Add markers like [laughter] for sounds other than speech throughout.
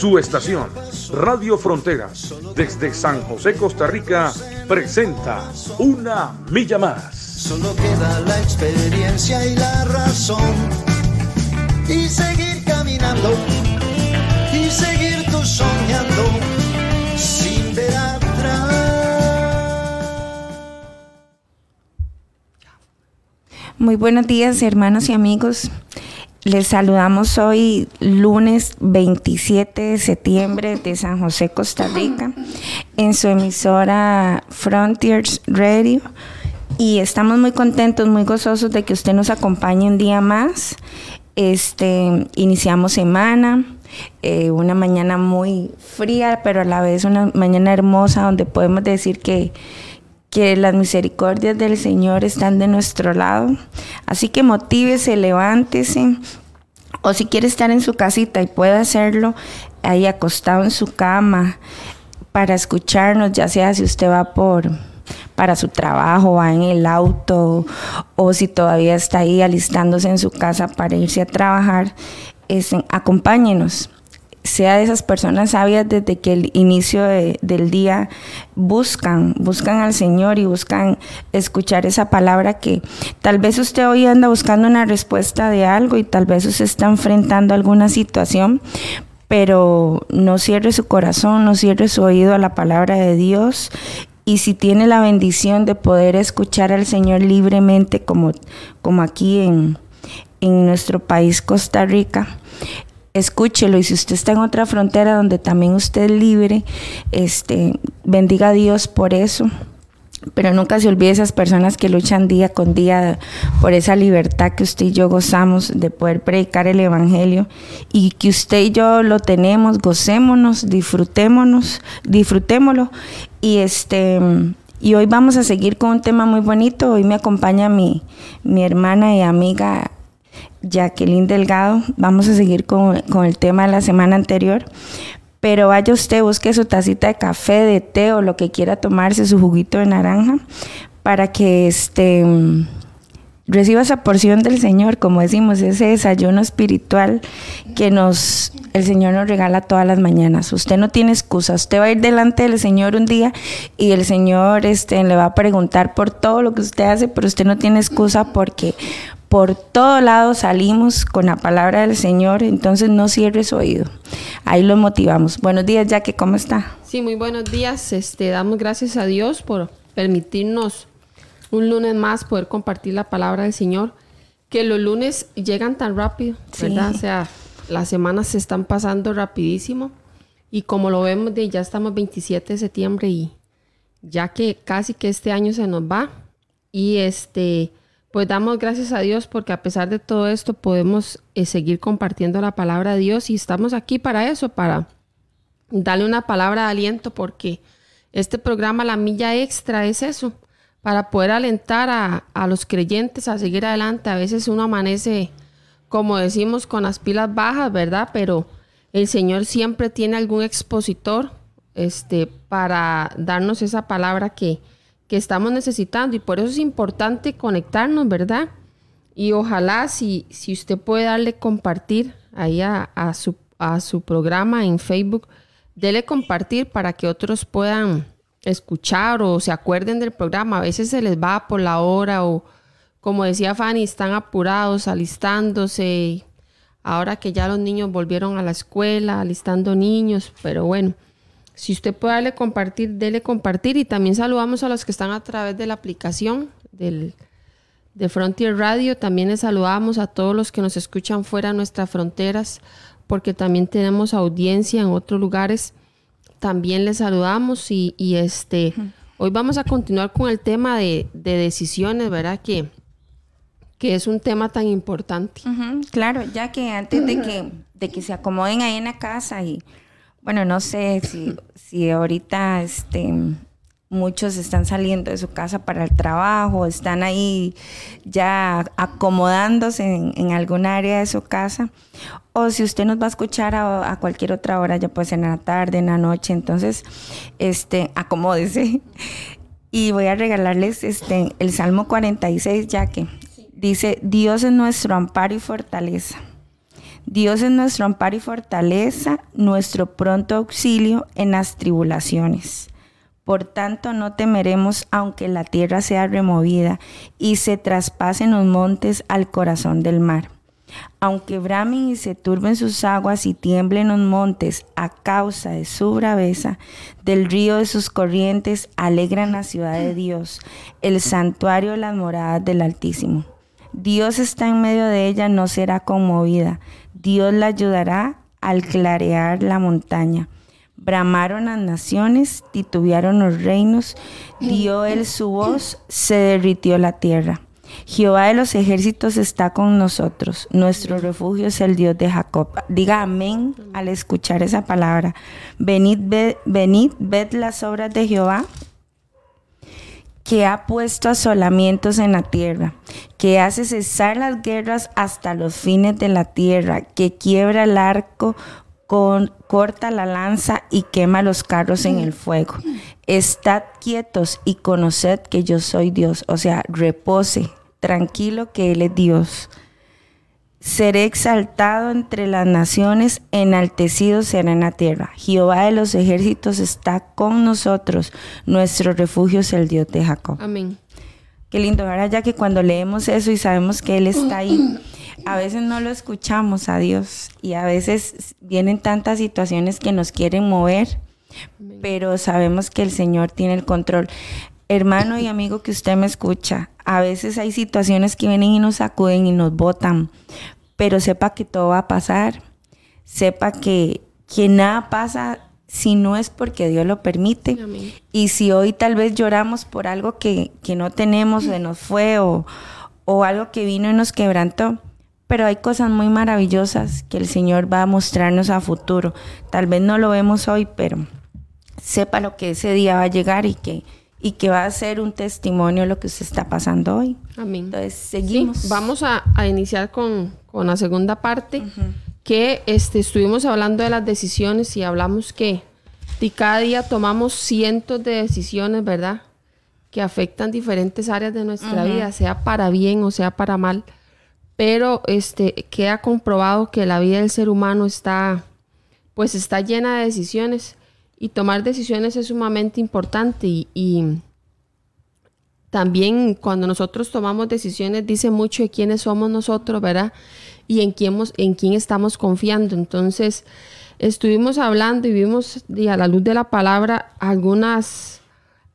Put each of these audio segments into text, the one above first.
Su estación, Radio Fronteras, desde San José, Costa Rica, presenta Una Milla Más. Solo queda la experiencia y la razón. Y seguir caminando. Y seguir tú soñando. Sin ver atrás. Muy buenos días, hermanos y amigos. Les saludamos hoy lunes 27 de septiembre de San José, Costa Rica, en su emisora Frontiers Radio. Y estamos muy contentos, muy gozosos de que usted nos acompañe un día más. Este, iniciamos semana, eh, una mañana muy fría, pero a la vez una mañana hermosa donde podemos decir que, que las misericordias del Señor están de nuestro lado. Así que motívese, levántese. O si quiere estar en su casita y puede hacerlo ahí acostado en su cama para escucharnos, ya sea si usted va por para su trabajo, va en el auto o si todavía está ahí alistándose en su casa para irse a trabajar, es, acompáñenos sea de esas personas sabias desde que el inicio del día buscan, buscan al Señor y buscan escuchar esa palabra que tal vez usted hoy anda buscando una respuesta de algo y tal vez usted está enfrentando alguna situación, pero no cierre su corazón, no cierre su oído a la palabra de Dios y si tiene la bendición de poder escuchar al Señor libremente como, como aquí en, en nuestro país Costa Rica, escúchelo y si usted está en otra frontera donde también usted es libre, este, bendiga a Dios por eso. Pero nunca se olvide esas personas que luchan día con día por esa libertad que usted y yo gozamos de poder predicar el Evangelio y que usted y yo lo tenemos, gocémonos, disfrutémonos, disfrutémoslo. Y este y hoy vamos a seguir con un tema muy bonito. Hoy me acompaña mi, mi hermana y amiga Jacqueline Delgado. Vamos a seguir con, el tema de la semana anterior. Pero vaya usted, busque su tacita de café, de té o lo que quiera tomarse, su juguito de naranja, para que este, reciba esa porción del Señor, como decimos, ese desayuno espiritual que nos, el Señor nos regala todas las mañanas. Usted no tiene excusa, usted va a ir delante del Señor un día y el Señor este, le va a preguntar por todo lo que usted hace, pero usted no tiene excusa porque por todo lado salimos con la palabra del Señor, entonces no cierre su oído. Ahí lo motivamos. Buenos días, Jackie, ¿cómo está? Sí, muy buenos días. Este, damos gracias a Dios por permitirnos un lunes más poder compartir la palabra del Señor. Que los lunes llegan tan rápido, ¿verdad? O sea, las semanas se están pasando rapidísimo. Y como lo vemos, de, ya estamos 27 de septiembre y ya que casi que este año se nos va. Y este pues damos gracias a Dios porque a pesar de todo esto podemos eh, seguir compartiendo la palabra de Dios y estamos aquí para eso, para darle una palabra de aliento porque este programa La Milla Extra es eso, para poder alentar a, a los creyentes a seguir adelante. A veces uno amanece, como decimos, con las pilas bajas, ¿verdad? Pero el Señor siempre tiene algún expositor este, para darnos esa palabra que, que estamos necesitando y por eso es importante conectarnos, ¿verdad? Y ojalá si, si usted puede darle compartir ahí a, su, a su programa en Facebook, dele compartir para que otros puedan escuchar o se acuerden del programa. A veces se les va por la hora o, como decía Fanny, están apurados, alistándose. Ahora que ya los niños volvieron a la escuela, alistando niños, pero bueno. Si usted puede darle compartir, dele compartir. Y también saludamos a los que están a través de la aplicación del, de Frontier Radio. También les saludamos a todos los que nos escuchan fuera de nuestras fronteras, porque también tenemos audiencia en otros lugares. También les saludamos y, este, hoy vamos a continuar con el tema de, decisiones, ¿verdad? Que, que es un tema tan importante. claro, ya que antes de que, de que se acomoden ahí en la casa y bueno, no sé si, si ahorita este, muchos están saliendo de su casa para el trabajo, están ahí ya acomodándose en, en algún área de su casa. O si usted nos va a escuchar a, a, cualquier otra hora, ya puede ser en la tarde, en la noche, entonces, este, acomódese. [laughs] Y voy a regalarles este, el Salmo 46, ya que dice, Dios es nuestro amparo y fortaleza. Dios es nuestro amparo y fortaleza, nuestro pronto auxilio en las tribulaciones. Por tanto, no temeremos aunque la tierra sea removida y se traspasen los montes al corazón del mar. Aunque bramen y se turben sus aguas y tiemblen los montes a causa de su braveza, del río de sus corrientes alegran la ciudad de Dios, el santuario de las moradas del Altísimo. Dios está en medio de ella, no será conmovida. Dios la ayudará al clarear la montaña. Bramaron las naciones, titubearon los reinos, dio él su voz, se derritió la tierra. Jehová de los ejércitos está con nosotros. Nuestro refugio es el Dios de Jacob. Diga amén al escuchar esa palabra. Venid, venid, ved las obras de Jehová que ha puesto asolamientos en la tierra, que hace cesar las guerras hasta los fines de la tierra, que quiebra el arco con, corta la lanza y quema los carros en el fuego. Estad quietos y conoced que yo soy Dios. O sea, repose, tranquilo que Él es Dios. Seré exaltado entre las naciones, enaltecido será en la tierra. Jehová de los ejércitos está con nosotros. Nuestro refugio es el Dios de Jacob. Amén. Qué lindo, ¿verdad? Ya que cuando leemos eso y sabemos que Él está ahí, [clears throat] a veces no lo escuchamos a Dios y a veces vienen tantas situaciones que nos quieren mover, pero sabemos que el Señor tiene el control. Hermano y amigo que usted me escucha, a veces hay situaciones que vienen y nos sacuden y nos botan, pero sepa que todo va a pasar. Sepa que, que nada pasa si no es porque Dios lo permite. Amén. Y si hoy tal vez lloramos por algo que, que no tenemos, se nos fue o, o algo que vino y nos quebrantó, pero hay cosas muy maravillosas que el Señor va a mostrarnos a futuro. Tal vez no lo vemos hoy, pero sepa lo que ese día va a llegar y que, y que va a ser un testimonio de lo que se está pasando hoy. Amén. Entonces, seguimos. Sí, vamos a, a iniciar con, con, la segunda parte, que este, estuvimos hablando de las decisiones y hablamos que y cada día tomamos cientos de decisiones, ¿verdad? Que afectan diferentes áreas de nuestra vida, sea para bien o sea para mal pero este queda comprobado que la vida del ser humano está pues está llena de decisiones y tomar decisiones es sumamente importante y, y también cuando nosotros tomamos decisiones dice mucho de quiénes somos nosotros, ¿verdad? Y en quién, en quién estamos confiando. Entonces, estuvimos hablando y vimos y a la luz de la palabra algunas,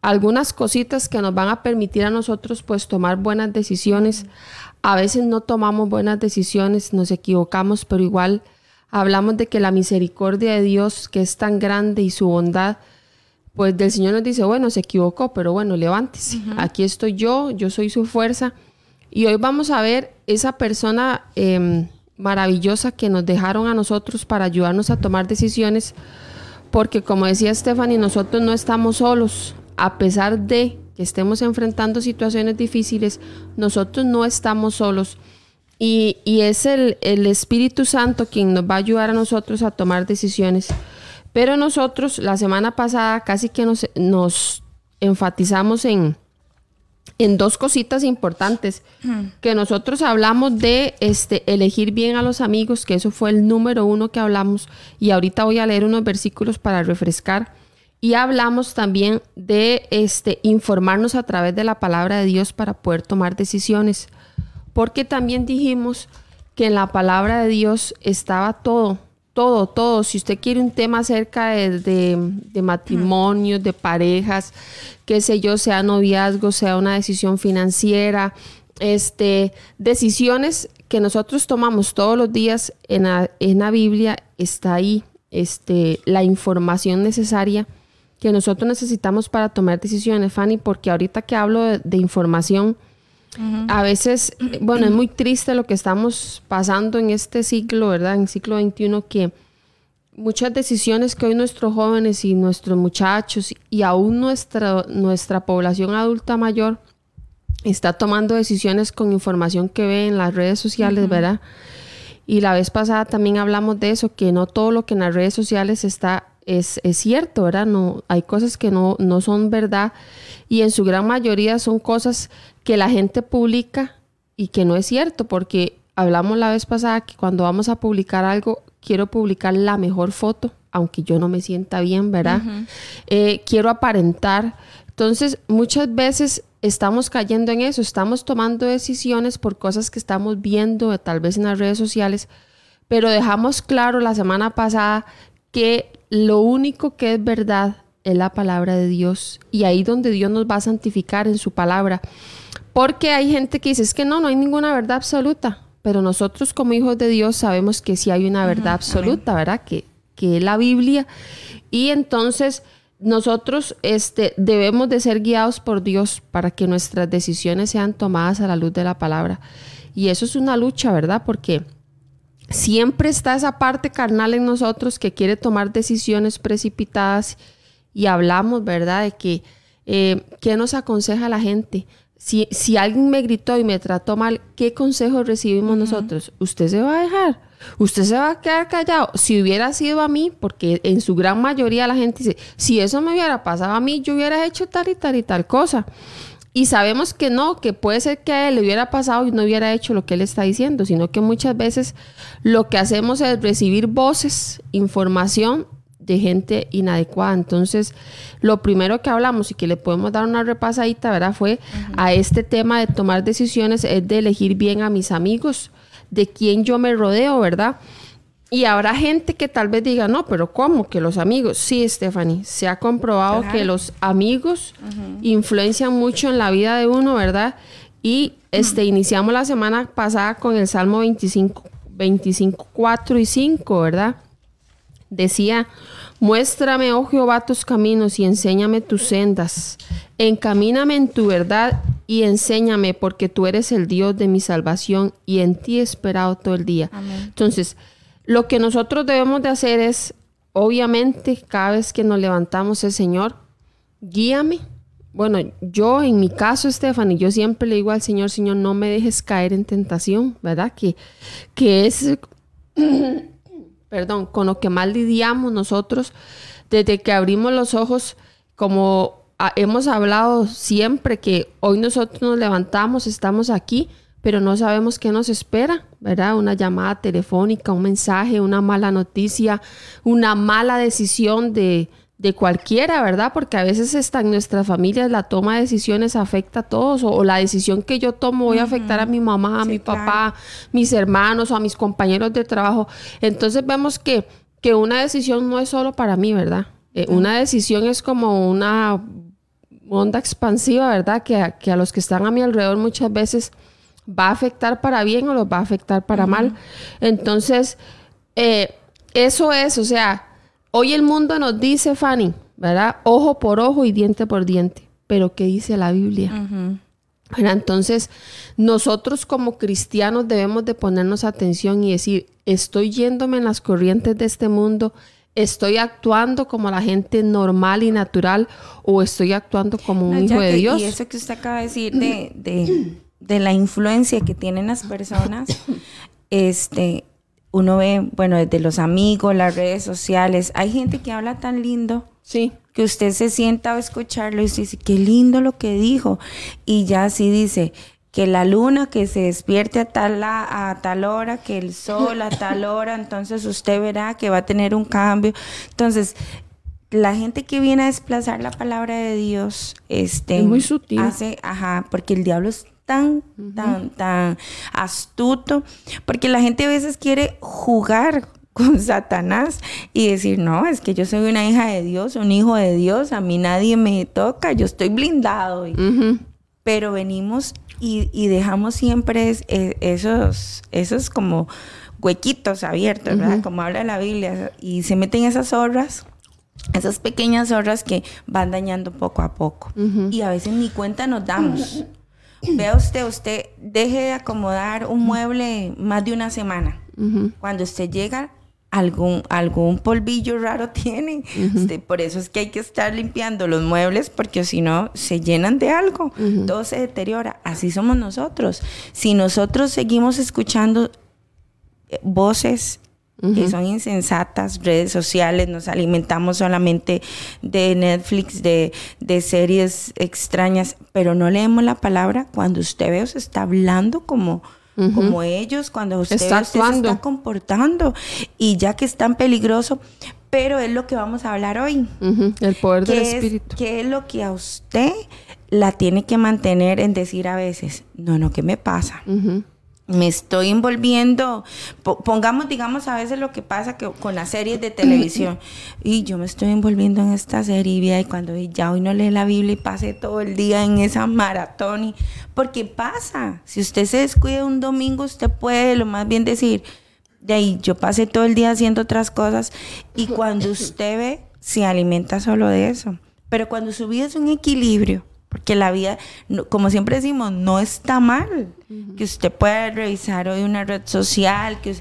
algunas cositas que nos van a permitir a nosotros pues tomar buenas decisiones. A veces no tomamos buenas decisiones, nos equivocamos, pero igual hablamos de que la misericordia de Dios, que es tan grande y su bondad, pues del Señor nos dice, bueno, se equivocó, pero bueno, levántese. Aquí estoy yo, yo soy su fuerza. Y hoy vamos a ver esa persona eh, maravillosa que nos dejaron a nosotros para ayudarnos a tomar decisiones, porque como decía Stephanie, nosotros no estamos solos, a pesar de que estemos enfrentando situaciones difíciles, nosotros no estamos solos. Y, es el, Espíritu Santo quien nos va a ayudar a nosotros a tomar decisiones. Pero nosotros la semana pasada casi que nos enfatizamos en, en dos cositas importantes. Que nosotros hablamos de este, elegir bien a los amigos, que eso fue el número uno que hablamos. Y ahorita voy a leer unos versículos para refrescar. Y hablamos también de este, informarnos a través de la palabra de Dios para poder tomar decisiones. Porque también dijimos que en la palabra de Dios estaba todo, todo, todo. Si usted quiere un tema acerca de, de, de matrimonios, de parejas, qué sé yo, sea noviazgo, sea una decisión financiera, este, decisiones que nosotros tomamos todos los días en la, en la Biblia, está ahí este, la información necesaria que nosotros necesitamos para tomar decisiones, Fanny, porque ahorita que hablo de, de información, uh -huh. a veces, bueno, es muy triste lo que estamos pasando en este ciclo, ¿verdad? En el siglo XXI, que muchas decisiones que hoy nuestros jóvenes y nuestros muchachos y aún nuestra, nuestra población adulta mayor está tomando decisiones con información que ve en las redes sociales, ¿verdad? Y la vez pasada también hablamos de eso, que no todo lo que en las redes sociales está es, es cierto, ¿verdad? No, hay cosas que no, no son verdad y en su gran mayoría son cosas que la gente publica y que no es cierto, porque hablamos la vez pasada que cuando vamos a publicar algo, quiero publicar la mejor foto, aunque yo no me sienta bien, ¿verdad? Eh, quiero aparentar. Entonces, muchas veces estamos cayendo en eso, estamos tomando decisiones por cosas que estamos viendo, tal vez en las redes sociales, pero dejamos claro la semana pasada que lo único que es verdad es la palabra de Dios y ahí donde Dios nos va a santificar en su palabra. Porque hay gente que dice, es que no, no hay ninguna verdad absoluta, pero nosotros como hijos de Dios sabemos que sí hay una verdad absoluta, ¿verdad? Que, que es la Biblia. Y entonces nosotros este, debemos de ser guiados por Dios para que nuestras decisiones sean tomadas a la luz de la palabra. Y eso es una lucha, ¿verdad? Porque siempre está esa parte carnal en nosotros que quiere tomar decisiones precipitadas y hablamos, ¿verdad? De que, eh, ¿qué nos aconseja la gente? Si, si, alguien me gritó y me trató mal, ¿qué consejo recibimos nosotros? ¿Usted se va a dejar? ¿Usted se va a quedar callado? Si hubiera sido a mí, porque en su gran mayoría la gente dice, si eso me hubiera pasado a mí, yo hubiera hecho tal y tal y tal cosa. Y sabemos que no, que puede ser que a él le hubiera pasado y no hubiera hecho lo que él está diciendo, sino que muchas veces lo que hacemos es recibir voces, información de gente inadecuada. Entonces, lo primero que hablamos y que le podemos dar una repasadita, ¿verdad? Fue a este tema de tomar decisiones, es de elegir bien a mis amigos, de quién yo me rodeo, ¿verdad? Y habrá gente que tal vez diga, no, pero ¿cómo? Que los amigos. Sí, Stephanie, se ha comprobado que los amigos influencian mucho en la vida de uno, ¿verdad? Y este, iniciamos la semana pasada con el Salmo 25, 25, 4 y 5, ¿verdad? Decía, muéstrame, oh Jehová, tus caminos y enséñame tus sendas. Encamíname en tu verdad y enséñame, porque tú eres el Dios de mi salvación y en ti he esperado todo el día. Entonces, lo que nosotros debemos de hacer es, obviamente, cada vez que nos levantamos, el Señor, guíame. Bueno, yo en mi caso, Stephanie, yo siempre le digo al Señor, Señor, no me dejes caer en tentación, ¿verdad? Que, que es, [coughs] perdón, con lo que más lidiamos nosotros desde que abrimos los ojos, como hemos hablado siempre que hoy nosotros nos levantamos, estamos aquí, pero no sabemos qué nos espera, ¿verdad? Una llamada telefónica, un mensaje, una mala noticia, una mala decisión de, de cualquiera, ¿verdad? Porque a veces está en nuestras familias la toma de decisiones afecta a todos o, la decisión que yo tomo voy a afectar a mi mamá, a mi papá, mis hermanos o a mis compañeros de trabajo. Entonces vemos que, que una decisión no es solo para mí, ¿verdad? Eh, una decisión es como una onda expansiva, ¿verdad? Que, que a los que están a mi alrededor muchas veces va a afectar para bien o los va a afectar para mal. Entonces, eh, eso es, o sea, hoy el mundo nos dice, Fanny, ¿verdad? Ojo por ojo y diente por diente. Pero ¿qué dice la Biblia? Entonces, nosotros como cristianos debemos de ponernos atención y decir, estoy yéndome en las corrientes de este mundo, estoy actuando como la gente normal y natural o estoy actuando como un hijo de Dios. Y eso que usted acaba de decir de de [clears throat] [clears throat] la influencia que tienen las personas, [coughs] este, uno ve, bueno, desde los amigos, las redes sociales, hay gente que habla tan lindo. Sí. Que usted se sienta a escucharlo y dice, qué lindo lo que dijo. Y ya así dice, que la luna que se despierte a tal, a tal hora, que el sol a tal [coughs] hora, entonces usted verá que va a tener un cambio. Entonces, la gente que viene a desplazar la palabra de Dios, este, es muy sutil. Hace, ajá, porque el diablo es tan, tan, tan astuto, porque la gente a veces quiere jugar [laughs] con Satanás y decir, no, es que yo soy una hija de Dios, un hijo de Dios, a mí nadie me toca, yo estoy blindado. Pero venimos y, dejamos siempre e, esos, esos como huequitos abiertos, ¿verdad? Como habla la Biblia, y se meten esas zorras esas pequeñas zorras que van dañando poco a poco. Y a veces ni cuenta nos damos. Vea usted, usted deje de acomodar un mueble más de una semana. Cuando usted llega algún, algún polvillo raro [laughs] tiene. Este, por eso es que hay que estar limpiando los muebles porque si no se llenan de algo, todo se deteriora. Así somos nosotros. Si nosotros seguimos escuchando que son insensatas, redes sociales, nos alimentamos solamente de Netflix, de, de, series extrañas, pero no leemos la palabra cuando usted ve se está hablando como, como ellos, cuando usted, Está ve, usted se está comportando y ya que es tan peligroso, pero es lo que vamos a hablar hoy. El poder del ¿Qué es, espíritu. qué es lo que a usted la tiene que mantener en decir a veces, no, no, ¿qué me pasa? Me estoy envolviendo, po- pongamos, digamos, a veces lo que pasa que con las series de televisión, y yo me estoy envolviendo en esta serie, y cuando ya hoy no lee la Biblia y pasé todo el día en esa maratón, y, porque pasa, si usted se descuida un domingo, usted puede lo más bien decir, de ahí yo pasé todo el día haciendo otras cosas, y cuando usted ve, se alimenta solo de eso, pero cuando su vida es un equilibrio, porque la vida, no- como siempre decimos, no está mal. Que usted pueda revisar hoy una red social, que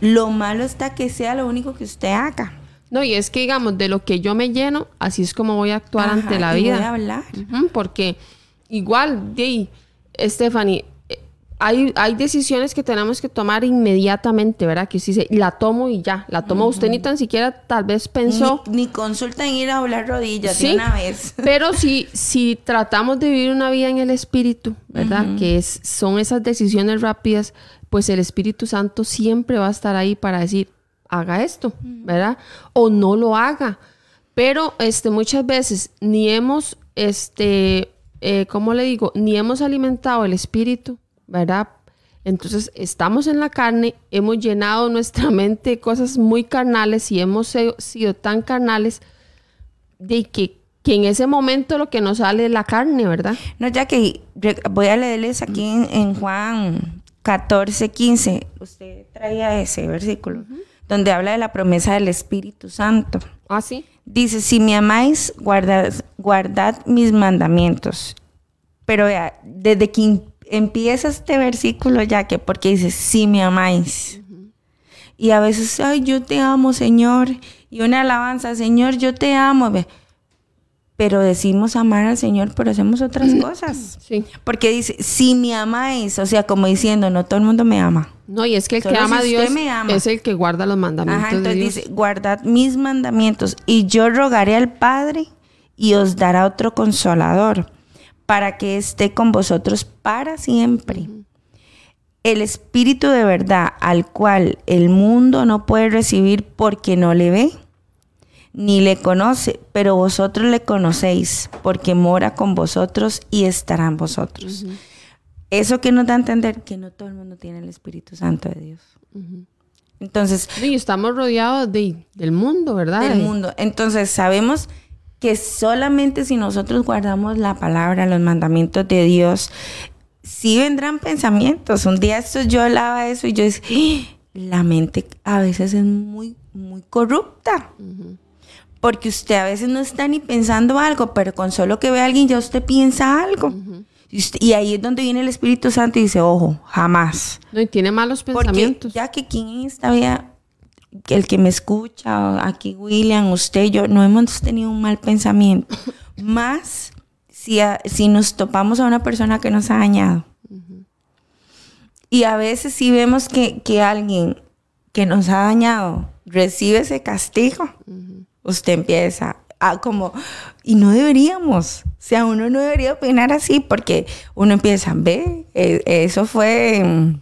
lo malo está que sea lo único que usted haga. No, y es que digamos, de lo que yo me lleno, así es como voy a actuar Ajá, ante la y vida. voy a hablar. Porque igual, de Stephanie, hay, hay decisiones que tenemos que tomar inmediatamente, ¿verdad? Que usted dice, la tomo y ya, la tomo. Usted ni tan siquiera tal vez pensó. Ni, ni consulta en ir a doblar rodillas de una vez. [laughs] Pero si, si tratamos de vivir una vida en el Espíritu, ¿verdad? Que es, son esas decisiones rápidas, pues el Espíritu Santo siempre va a estar ahí para decir, haga esto, ¿verdad? O no lo haga. Pero este, muchas veces ni hemos, este, eh, ¿cómo le digo? Ni hemos alimentado el Espíritu, ¿verdad? Entonces estamos en la carne, hemos llenado nuestra mente de cosas muy carnales y hemos sido tan carnales de que, que en ese momento lo que nos sale es la carne, ¿verdad? No, ya que voy a leerles aquí en, en Juan 14, 15. Usted traía ese versículo, donde habla de la promesa del Espíritu Santo. Ah, sí. Dice, si me amáis, guardad, guardad mis mandamientos. Pero vea, desde que empieza este versículo ya que, porque dice, si me amáis. Y a veces, ay, yo te amo, Señor. Y una alabanza, Señor, yo te amo. Ve. Pero decimos amar al Señor, pero hacemos otras [clears throat] cosas. Sí. Porque dice, si me amáis, o sea, como diciendo, no todo el mundo me ama. No, y es que el Solo que ama a si Dios me ama. es el que guarda los mandamientos Ajá, de entonces Dios. dice, guardad mis mandamientos y yo rogaré al Padre y os dará otro consolador para que esté con vosotros para siempre. El Espíritu de verdad al cual el mundo no puede recibir porque no le ve ni le conoce, pero vosotros le conocéis porque mora con vosotros y estará en vosotros. Eso que nos da a entender que no todo el mundo tiene el Espíritu Santo de Dios. Entonces, Y estamos rodeados de, del mundo, ¿verdad? del mundo. Entonces sabemos que solamente si nosotros guardamos la palabra, los mandamientos de Dios, sí vendrán pensamientos. Un día esto yo hablaba de eso y yo decía, "Ah, la mente a veces es muy, muy corrupta. Porque usted a veces no está ni pensando algo, pero con solo que ve a alguien ya usted piensa algo. y, usted- y ahí es donde viene el Espíritu Santo y dice, ojo, jamás. No, y tiene malos Porque pensamientos. ya que aquí en esta vida, el que me escucha, aquí William, usted, yo, no hemos tenido un mal pensamiento. [laughs] Más si, a- si nos topamos a una persona que nos ha dañado. Y a veces si vemos que, que alguien que nos ha dañado recibe ese castigo, usted empieza a como, y no deberíamos, o sea, uno no debería opinar así porque uno empieza, ve, eh, eso fue...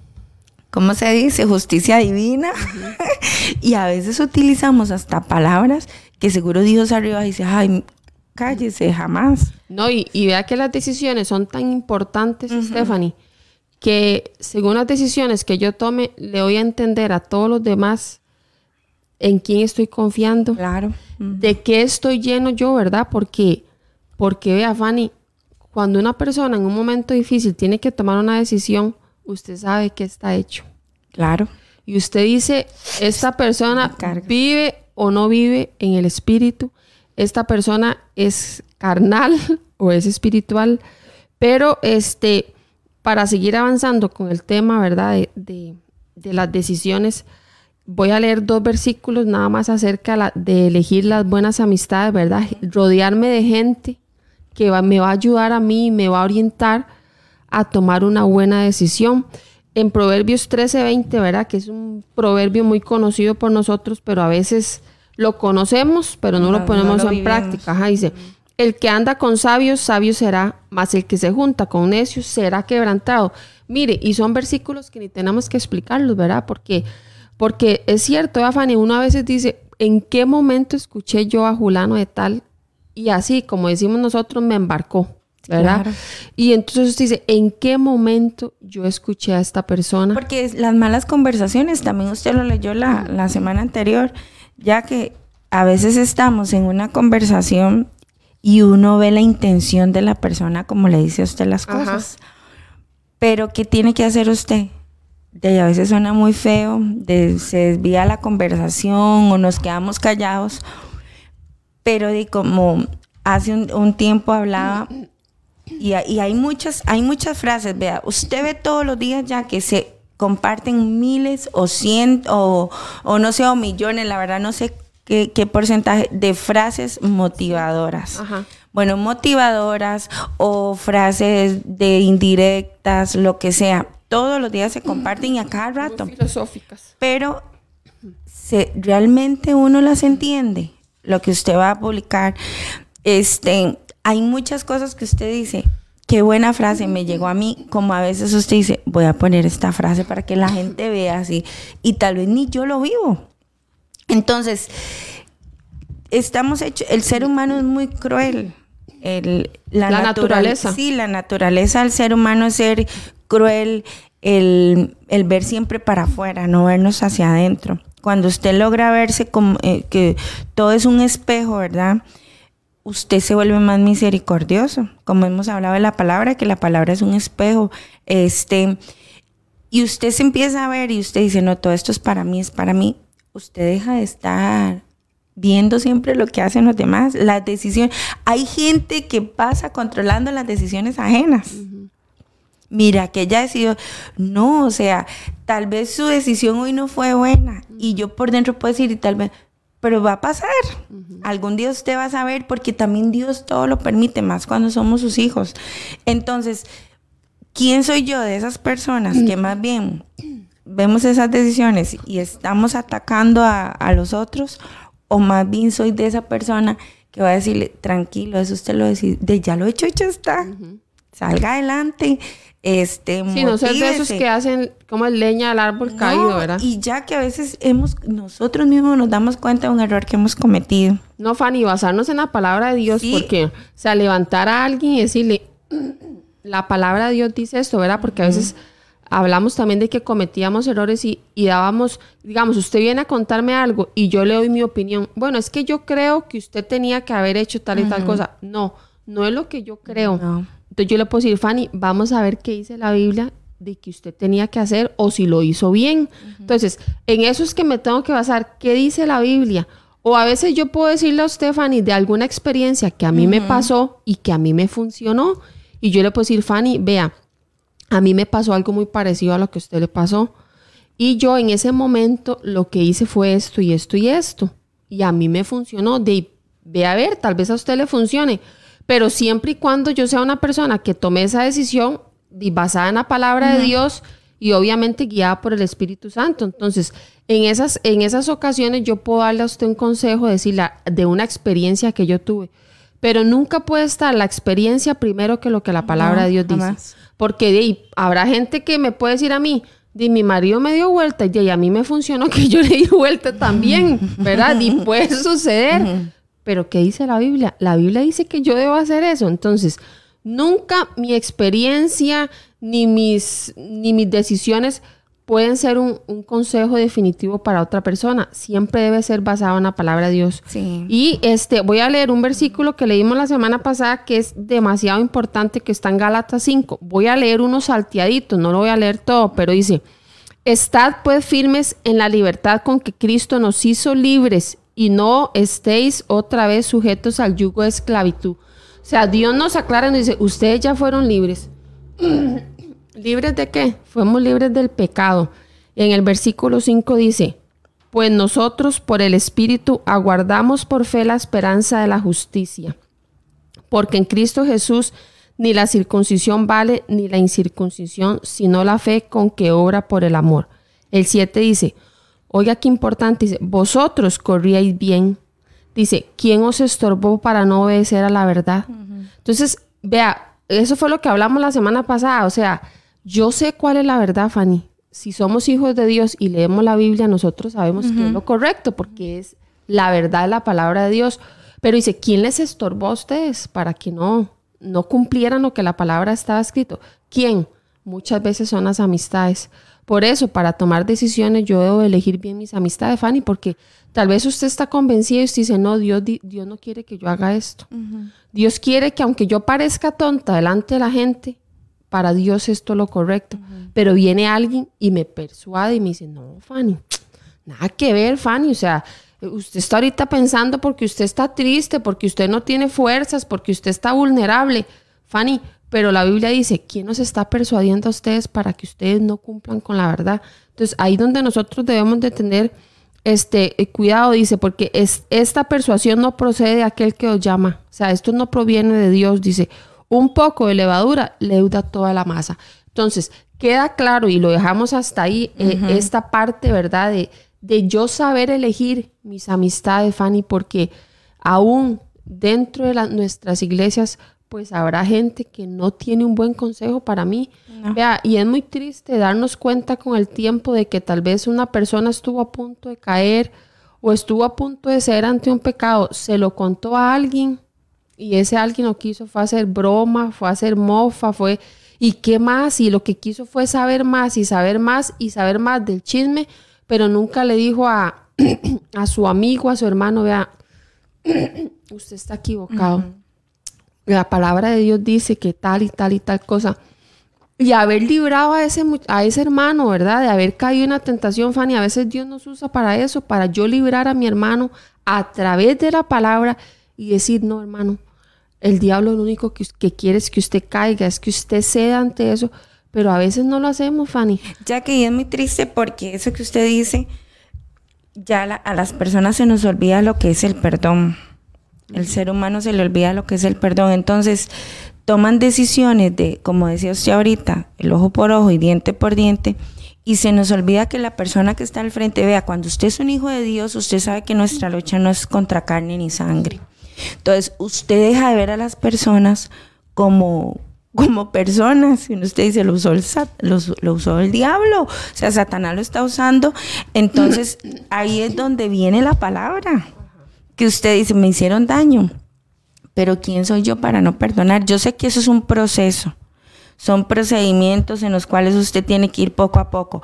¿cómo se dice? Justicia divina. [laughs] y a veces utilizamos hasta palabras que seguro Dios arriba dice, ay, cállese, jamás. No, y, y vea que las decisiones son tan importantes, Stephanie, que según las decisiones que yo tome, le voy a entender a todos los demás en quién estoy confiando, Claro. de qué estoy lleno yo, ¿verdad? Porque, porque vea, Fanny, cuando una persona en un momento difícil tiene que tomar una decisión, usted sabe que está hecho. Claro. Y usted dice, esta persona Me carga. vive o no vive en el espíritu, esta persona es carnal [laughs] o es espiritual, pero este, para seguir avanzando con el tema, ¿verdad? De, de- de las decisiones, voy a leer dos versículos nada más acerca de elegir las buenas amistades, ¿verdad? Rodearme de gente que me va a ayudar a mí, me va a orientar a tomar una buena decisión. En Proverbios 13:20, ¿verdad? Que es un proverbio muy conocido por nosotros, pero a veces lo conocemos, pero no, lo ponemos en práctica. dice, el que anda con sabios, sabio será, mas el que se junta con necios será quebrantado. Mire, y son versículos que ni tenemos que explicarlos, ¿verdad? Porque porque es cierto, Afani, uno a veces dice, ¿en qué momento escuché yo a Julano de tal? Y así, como decimos nosotros, me embarcó, ¿verdad? Y entonces usted dice, ¿en qué momento yo escuché a esta persona? Porque las malas conversaciones, también usted lo leyó la, la semana anterior, ya que a veces estamos en una conversación y uno ve la intención de la persona como le dice a usted las cosas. Pero ¿qué tiene que hacer usted? de a veces suena muy feo, de, se desvía la conversación o nos quedamos callados, pero de como hace un, tiempo hablaba y, hay muchas hay muchas frases, vea, usted ve todos los días ya que se comparten miles o cientos o, o no sé, o millones, la verdad no sé qué, qué porcentaje de frases motivadoras. Bueno, motivadoras o frases de indirectas, lo que sea todos los días se comparten y a cada rato. filosóficas. Pero se, realmente uno las entiende, lo que usted va a publicar. Este, hay muchas cosas que usted dice, qué buena frase me llegó a mí, como a veces usted dice, voy a poner esta frase para que la gente vea así, y tal vez ni yo lo vivo. Entonces, estamos hechos, el ser humano es muy cruel. la, naturaleza. Sí, la naturaleza del ser humano es ser cruel el, ver siempre para afuera, no vernos hacia adentro. Cuando usted logra verse como eh, que todo es un espejo, ¿verdad? Usted se vuelve más misericordioso. Como hemos hablado de la palabra, que la palabra es un espejo. Este, y usted se empieza a ver y usted dice, no, todo esto es para mí, es para mí. Usted deja de estar viendo siempre lo que hacen los demás, las decisiones. Hay gente que pasa controlando las decisiones ajenas mira, que ella decidió, no, o sea, tal vez su decisión hoy no fue buena y yo por dentro puedo decir y tal vez, pero va a pasar. Algún día usted va a saber porque también Dios todo lo permite, más cuando somos sus hijos. Entonces, ¿quién soy yo de esas personas que más bien vemos esas decisiones y estamos atacando a, los otros? ¿O más bien soy de esa persona que va a decirle, tranquilo, eso usted lo decide, de ya lo hecho, hecho está. Salga adelante, este, sí, no ser de esos que hacen como leña al árbol caído, ¿verdad? Y ya que a veces hemos, nosotros mismos nos damos cuenta de un error que hemos cometido. No, Fanny, basarnos en la palabra de Dios, porque, o sea, levantar a alguien y decirle, [clears throat] la palabra de Dios dice esto, ¿verdad? Porque a veces hablamos también de que cometíamos errores y, dábamos, digamos, usted viene a contarme algo y yo le doy mi opinión. Bueno, es que yo creo que usted tenía que haber hecho tal y tal cosa. No, no es lo que yo creo. No entonces yo le puedo decir, Fanny, vamos a ver qué dice la Biblia de que usted tenía que hacer o si lo hizo bien. Entonces, en eso es que me tengo que basar, ¿qué dice la Biblia? O a veces yo puedo decirle a usted, Fanny, de alguna experiencia que a mí me pasó y que a mí me funcionó. Y yo le puedo decir, Fanny, vea, a mí me pasó algo muy parecido a lo que a usted le pasó. Y yo en ese momento lo que hice fue esto y esto y esto. Y a mí me funcionó. De, ve a ver, tal vez a usted le funcione pero siempre y cuando yo sea una persona que tome esa decisión basada en la palabra de Dios y obviamente guiada por el Espíritu Santo. Entonces, en esas, en esas ocasiones yo puedo darle a usted un consejo, decirle de una experiencia que yo tuve. Pero nunca puede estar la experiencia primero que lo que la palabra de Dios dice. Porque habrá gente que me puede decir a mí, de mi marido me dio vuelta y a mí me funcionó que yo [laughs] le di vuelta también, ¿verdad? Y puede suceder. Pero ¿qué dice la Biblia? La Biblia dice que yo debo hacer eso. Entonces, nunca mi experiencia ni mis, ni mis decisiones pueden ser un, consejo definitivo para otra persona. Siempre debe ser basado en la palabra de Dios. Y este, voy a leer un versículo que leímos la semana pasada que es demasiado importante, que está en Gálatas 5. Voy a leer unos salteaditos, no lo voy a leer todo, pero dice, Estad pues firmes en la libertad con que Cristo nos hizo libres y no estéis otra vez sujetos al yugo de esclavitud. O sea, Dios nos aclara y nos dice, ustedes ya fueron libres. [clears throat] ¿Libres de qué? Fuimos libres del pecado. En el versículo 5 dice, Pues nosotros por el Espíritu aguardamos por fe la esperanza de la justicia. Porque en Cristo Jesús ni la circuncisión vale ni la incircuncisión, sino la fe con que obra por el amor. El 7 dice, oiga qué importante, dice, vosotros corríais bien. Dice, ¿quién os estorbó para no obedecer a la verdad? Entonces, vea, eso fue lo que hablamos la semana pasada. O sea, yo sé cuál es la verdad, Fanny. Si somos hijos de Dios y leemos la Biblia, nosotros sabemos que es lo correcto, porque es la verdad de la palabra de Dios. Pero dice, ¿quién les estorbó a ustedes para que no, no cumplieran lo que la palabra estaba escrito? ¿Quién? Muchas veces son las amistades. Por eso, para tomar decisiones, yo debo elegir bien mis amistades, Fanny, porque tal vez usted está convencido y usted dice, no, Dios, Dios no quiere que yo haga esto. Dios quiere que aunque yo parezca tonta delante de la gente, para Dios esto es lo correcto. Pero viene alguien y me persuade y me dice, no, Fanny, nada que ver, Fanny. O sea, usted está ahorita pensando porque usted está triste, porque usted no tiene fuerzas, porque usted está vulnerable. Fanny, pero la Biblia dice, ¿quién nos está persuadiendo a ustedes para que ustedes no cumplan con la verdad? Entonces, ahí donde nosotros debemos de tener este eh, cuidado, dice, porque es, esta persuasión no procede de aquel que os llama. O sea, esto no proviene de Dios, dice un poco de levadura leuda toda la masa. Entonces, queda claro y lo dejamos hasta ahí, eh, esta parte, ¿verdad? De, de yo saber elegir mis amistades, Fanny, porque aún dentro de nuestras iglesias, pues habrá gente que no tiene un buen consejo para mí. Vea, y es muy triste darnos cuenta con el tiempo de que tal vez una persona estuvo a punto de caer o estuvo a punto de ser ante un pecado, se lo contó a alguien y ese alguien lo quiso fue hacer broma, fue hacer mofa, fue... ¿Y qué más? Y lo que quiso fue saber más y saber más y saber más del chisme, pero nunca le dijo a, [clears throat] a su amigo, a su hermano, vea, [clears throat] usted está equivocado. La palabra de Dios dice que tal y tal y tal cosa. Y haber librado a ese, a ese hermano, ¿verdad? De haber caído en la tentación, Fanny. A veces Dios nos usa para eso, para yo librar a mi hermano a través de la palabra y decir, no, hermano, el diablo lo único que, quiere es que usted caiga, es que usted ceda ante eso, pero a veces no lo hacemos, Fanny. Ya que es muy triste porque eso que usted dice, ya a las personas se nos olvida lo que es el perdón. El ser humano se le olvida lo que es el perdón. Entonces, toman decisiones de, como decía usted ahorita, el ojo por ojo y diente por diente, y se nos olvida que la persona que está al frente, vea, cuando usted es un hijo de Dios, usted sabe que nuestra lucha no es contra carne ni sangre. Entonces, usted deja de ver a las personas como, como personas. Y usted dice, lo usó, el, lo, usó el diablo. O sea, Satanás lo está usando. Entonces, ahí es donde viene la palabra. Que usted dice, me hicieron daño. Pero ¿quién soy yo para no perdonar? Yo sé que eso es un proceso. Son procedimientos en los cuales usted tiene que ir poco a poco.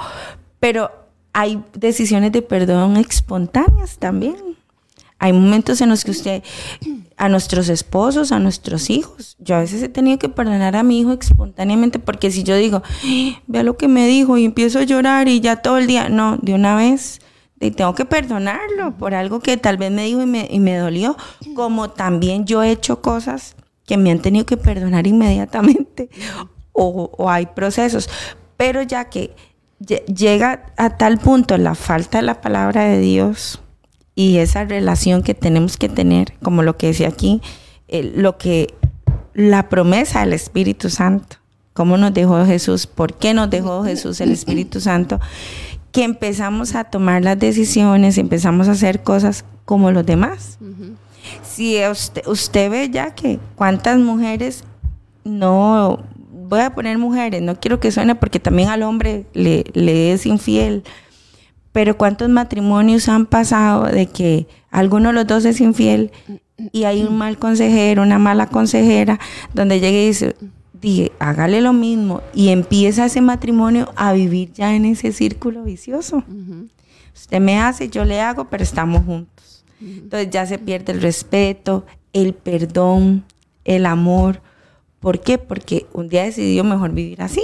Pero hay decisiones de perdón espontáneas también. Hay momentos en los que usted, a nuestros esposos, a nuestros hijos, yo a veces he tenido que perdonar a mi hijo espontáneamente porque si yo digo, vea lo que me dijo y empiezo a llorar y ya todo el día, no, de una vez tengo que perdonarlo por algo que tal vez me dijo y me, y me dolió, como también yo he hecho cosas que me han tenido que perdonar inmediatamente o, o hay procesos, pero ya que llega a tal punto la falta de la palabra de Dios, y esa relación que tenemos que tener, como lo que decía aquí, eh, lo que la promesa del Espíritu Santo, cómo nos dejó Jesús, por qué nos dejó Jesús el Espíritu Santo, que empezamos a tomar las decisiones, empezamos a hacer cosas como los demás. Si usted, usted ve ya que cuántas mujeres no voy a poner mujeres, no quiero que suene porque también al hombre le, le es infiel, pero ¿cuántos matrimonios han pasado de que alguno de los dos es infiel y hay un mal consejero, una mala consejera, donde llega y dice, dije, hágale lo mismo y empieza ese matrimonio a vivir ya en ese círculo vicioso. Usted me hace, yo le hago, pero estamos juntos. Entonces ya se pierde el respeto, el perdón, el amor. ¿Por qué? Porque un día decidió mejor vivir así.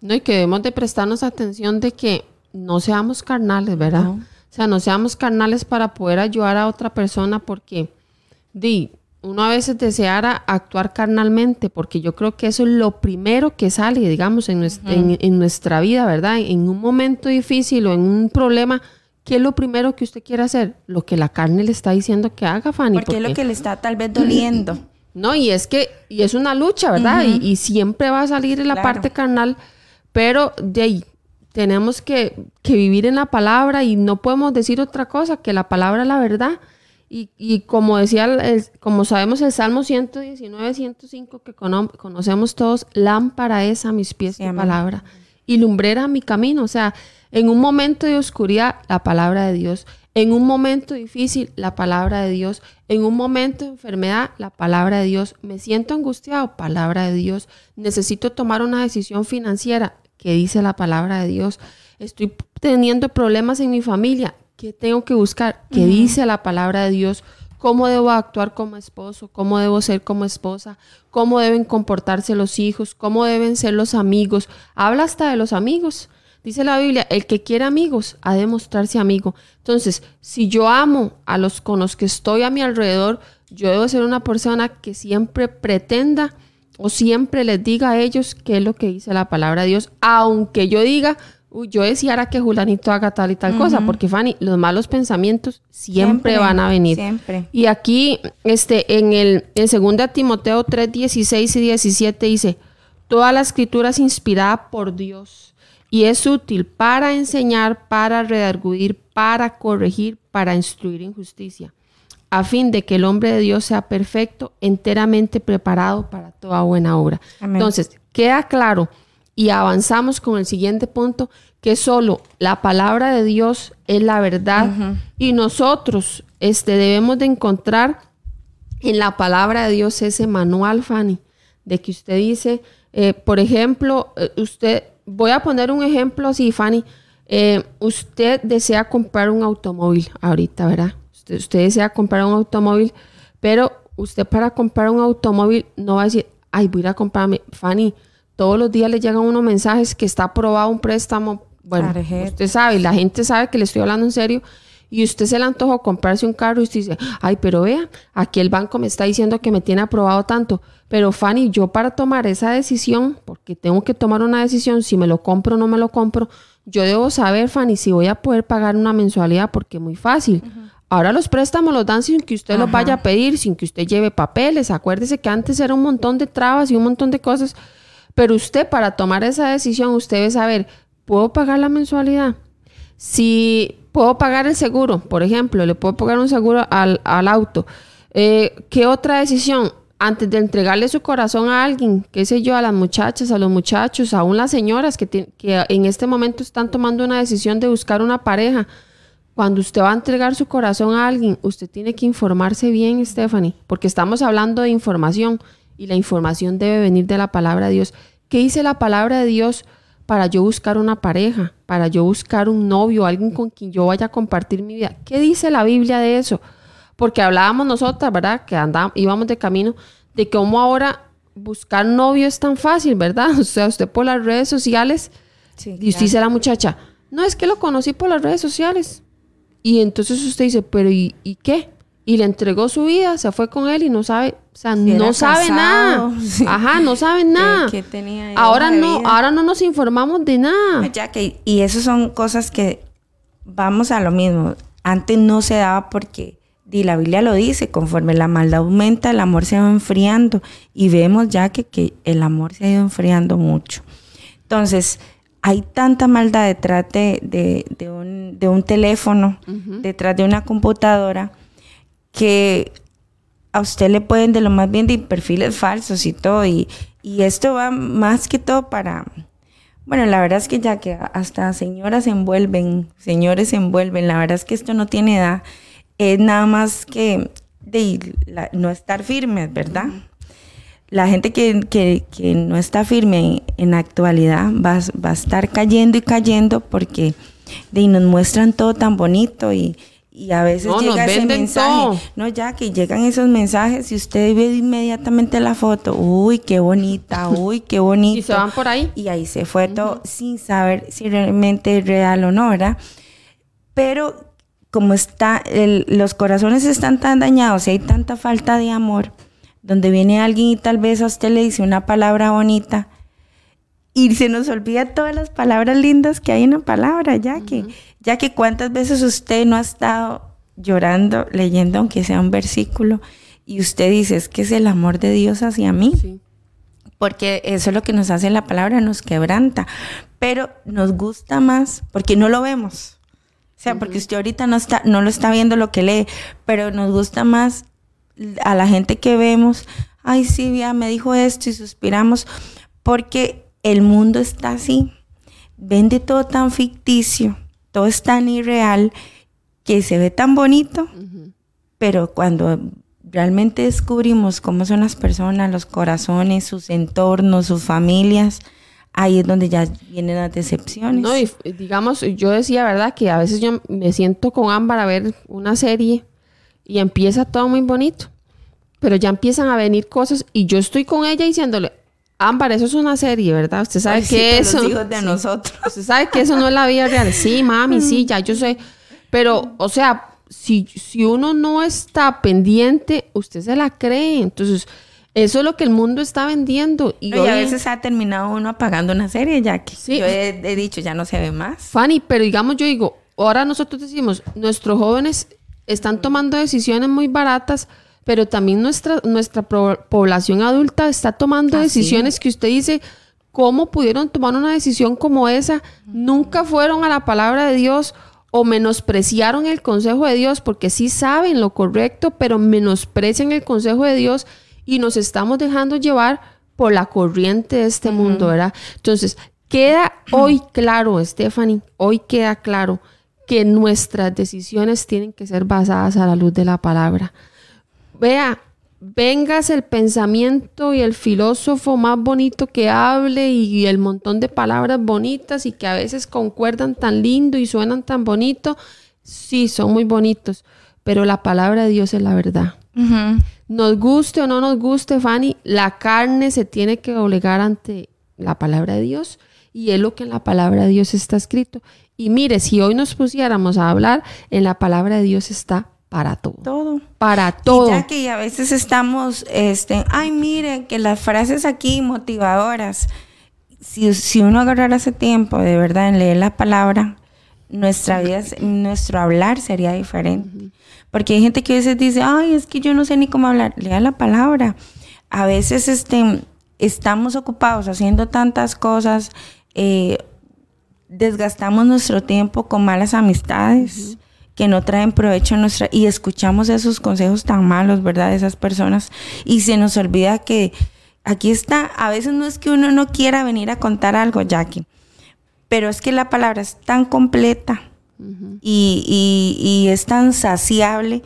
No, y que debemos de prestarnos atención de que no seamos carnales, ¿verdad? O sea, no seamos carnales para poder ayudar a otra persona porque, di, uno a veces deseara actuar carnalmente, porque yo creo que eso es lo primero que sale, digamos, en nuestra, en, nuestra vida, ¿verdad? En un momento difícil o en un problema, ¿qué es lo primero que usted quiere hacer? Lo que la carne le está diciendo que haga, Fanny. Porque, es lo que le está tal vez doliendo. [clears throat] No, y es que, y es una lucha, ¿verdad? y, siempre va a salir en la parte carnal, pero de ahí tenemos que, vivir en la palabra y no podemos decir otra cosa que la palabra es la verdad. Y, como decía, como sabemos el Salmo 119, 105 que conocemos todos, lámpara es a mis pies tu palabra y lumbrera mi camino. O sea, en un momento de oscuridad, la palabra de Dios. En un momento difícil, la palabra de Dios. En un momento de enfermedad, la palabra de Dios. Me siento angustiado, palabra de Dios. Necesito tomar una decisión financiera, que dice la palabra de Dios. Estoy teniendo problemas en mi familia, ¿qué tengo que buscar? Que dice la palabra de Dios. ¿Cómo debo actuar como esposo? ¿Cómo debo ser como esposa? ¿Cómo deben comportarse los hijos? ¿Cómo deben ser los amigos? Habla hasta de los amigos. Dice la Biblia, el que quiere amigos ha de mostrarse amigo. Entonces, si yo amo a los con los que estoy a mi alrededor, yo debo ser una persona que siempre pretenda o siempre les diga a ellos qué es lo que dice la palabra de Dios, aunque yo diga, uy, yo deseara que Julanito haga tal y tal cosa, porque Fanny, los malos pensamientos siempre, van a venir. Siempre. Y aquí, este, en el en 2 Timoteo 3, 16 y 17 dice, toda la escritura es inspirada por Dios y es útil para enseñar, para redarguir, para corregir, para instruir en justicia, a fin de que el hombre de Dios sea perfecto, enteramente preparado para toda buena obra. Entonces, queda claro y avanzamos con el siguiente punto, que solo la palabra de Dios es la verdad y nosotros este, debemos de encontrar en la palabra de Dios ese manual, Fanny, de que usted dice, eh, por ejemplo, eh, usted voy a poner un ejemplo así, Fanny. Eh, usted desea comprar un automóvil ahorita, ¿verdad? Usted, desea comprar un automóvil, pero usted para comprar un automóvil no va a decir, ay, voy a ir a comprarme. Fanny, todos los días le llegan unos mensajes que está aprobado un préstamo. Bueno, usted sabe, la gente sabe que le estoy hablando en serio y usted se le antojó comprarse un carro y usted dice, ay, pero vea, aquí el banco me está diciendo que me tiene aprobado tanto. Pero Fanny, yo para tomar esa decisión, porque tengo que tomar una decisión, si me lo compro o no me lo compro, yo debo saber, Fanny, si voy a poder pagar una mensualidad, porque es muy fácil. Ahora los préstamos los dan sin que usted los vaya a pedir, sin que usted lleve papeles. Acuérdese que antes era un montón de trabas y un montón de cosas. Pero usted para tomar esa decisión, usted debe saber, ¿puedo pagar la mensualidad? Si puedo pagar el seguro, por ejemplo, le puedo pagar un seguro al, auto. Eh, ¿Qué otra decisión? Antes de entregarle su corazón a alguien, qué sé yo, a las muchachas, a los muchachos, aún las señoras que, que en este momento están tomando una decisión de buscar una pareja, cuando usted va a entregar su corazón a alguien, usted tiene que informarse bien, Stephanie, porque estamos hablando de información y la información debe venir de la palabra de Dios. ¿Qué dice la palabra de Dios? para yo buscar una pareja, para yo buscar un novio, alguien con quien yo vaya a compartir mi vida. ¿Qué dice la Biblia de eso? Porque hablábamos nosotras, ¿verdad? Que andábamos, íbamos de camino, de cómo ahora buscar novio es tan fácil, ¿verdad? [laughs] O sea, usted por las redes sociales, y usted dice a la muchacha, no, es que lo conocí por las redes sociales. Y entonces usted dice, pero ¿y, ¿y qué? y le entregó su vida, se fue con él y no sabe, o sea, no sabe nada. [laughs] Ajá, no sabe nada. ahora no, ahora no nos informamos de nada. Ya que, y eso son cosas que vamos a lo mismo. Antes no se daba porque y la Biblia lo dice, conforme la maldad aumenta, el amor se va enfriando. Y vemos ya que, que el amor se ha ido enfriando mucho. Entonces, hay tanta maldad detrás de, de, un, de un, teléfono, detrás de una computadora que a usted le pueden de lo más bien de perfiles falsos y todo. Y, esto va más que todo para... Bueno, la verdad es que ya que hasta señoras se envuelven, señores se envuelven, la verdad es que esto no tiene edad, es nada más que de no estar firmes, ¿verdad? La gente que, no está firme en, la actualidad va, va, a estar cayendo y cayendo porque de, nos muestran todo tan bonito y, y a veces llega ese mensaje. No, ya que llegan esos mensajes y usted ve inmediatamente la foto. Uy, qué bonita, [laughs] uy, qué bonito. y se van por ahí. Y ahí se fue todo sin saber si realmente es real o no, ¿verdad? Pero como está, los corazones están tan dañados y hay tanta falta de amor, donde viene alguien y tal vez a usted le dice una palabra bonita y se nos olvida todas las palabras lindas que hay en la palabra, ya que Ya que cuántas veces usted no ha estado llorando, leyendo aunque sea un versículo, y usted dice, es que es el amor de Dios hacia mí. Porque eso es lo que nos hace la palabra, nos quebranta. Pero nos gusta más porque no lo vemos. O sea, porque usted ahorita no, está, no lo está viendo lo que lee, pero nos gusta más a la gente que vemos, ay, sí, ya me dijo esto y suspiramos, porque el mundo está así. Vende todo tan ficticio, todo es tan irreal, que se ve tan bonito, pero cuando realmente descubrimos cómo son las personas, los corazones, sus entornos, sus familias, ahí es donde ya vienen las decepciones. No, y digamos, yo decía, ¿verdad? Que a veces yo me siento con Ámbar a ver una serie y empieza todo muy bonito, pero ya empiezan a venir cosas y yo estoy con ella diciéndole, Ámbar, eso es una serie, ¿verdad? Usted sabe que eso... de nosotros. Usted sabe que eso no es la vida real. Sí, mami, sí, ya yo sé pero, o sea, si, si uno no está pendiente, usted se la cree. Entonces, eso es lo que el mundo está vendiendo. Y, a veces ha terminado uno apagando una serie, ya que yo he, dicho, ya no se ve más. Fanny, pero digamos, yo digo, ahora nosotros decimos, nuestros jóvenes están tomando decisiones muy baratas, pero también nuestra, nuestra población adulta está tomando decisiones que usted dice, ¿cómo pudieron tomar una decisión como esa? Nunca fueron a la palabra de Dios o menospreciaron el consejo de Dios porque sí saben lo correcto, pero menosprecian el consejo de Dios y nos estamos dejando llevar por la corriente de este mundo, ¿verdad? Entonces, queda hoy claro, Stephanie, hoy queda claro que nuestras decisiones tienen que ser basadas a la luz de la palabra. Vea, vengas el pensamiento y el filósofo más bonito que hable y el montón de palabras bonitas y que a veces concuerdan tan lindo y suenan tan bonito, sí, son muy bonitos, pero la palabra de Dios es la verdad. Nos guste o no nos guste, Fanny, la carne se tiene que obligar ante la palabra de Dios y es lo que en la palabra de Dios está escrito. Y mire, si hoy nos pusiéramos a hablar, en la palabra de Dios está para todo. Todo. Para todo. ya que a veces estamos, este, ay, miren, que las frases aquí motivadoras, si, si uno agarrara ese tiempo de verdad en leer la palabra, nuestra vida, nuestro hablar sería diferente. Porque hay gente que a veces dice, ay, es que yo no sé ni cómo hablar. Lea la palabra. A veces este, estamos ocupados haciendo tantas cosas, eh, desgastamos nuestro tiempo con malas amistades que no traen provecho a nuestra y escuchamos esos consejos tan malos, ¿verdad? De esas personas y se nos olvida que aquí está, a veces no es que uno no quiera venir a contar algo, Jackie, pero es que la palabra es tan completa y, y, es tan saciable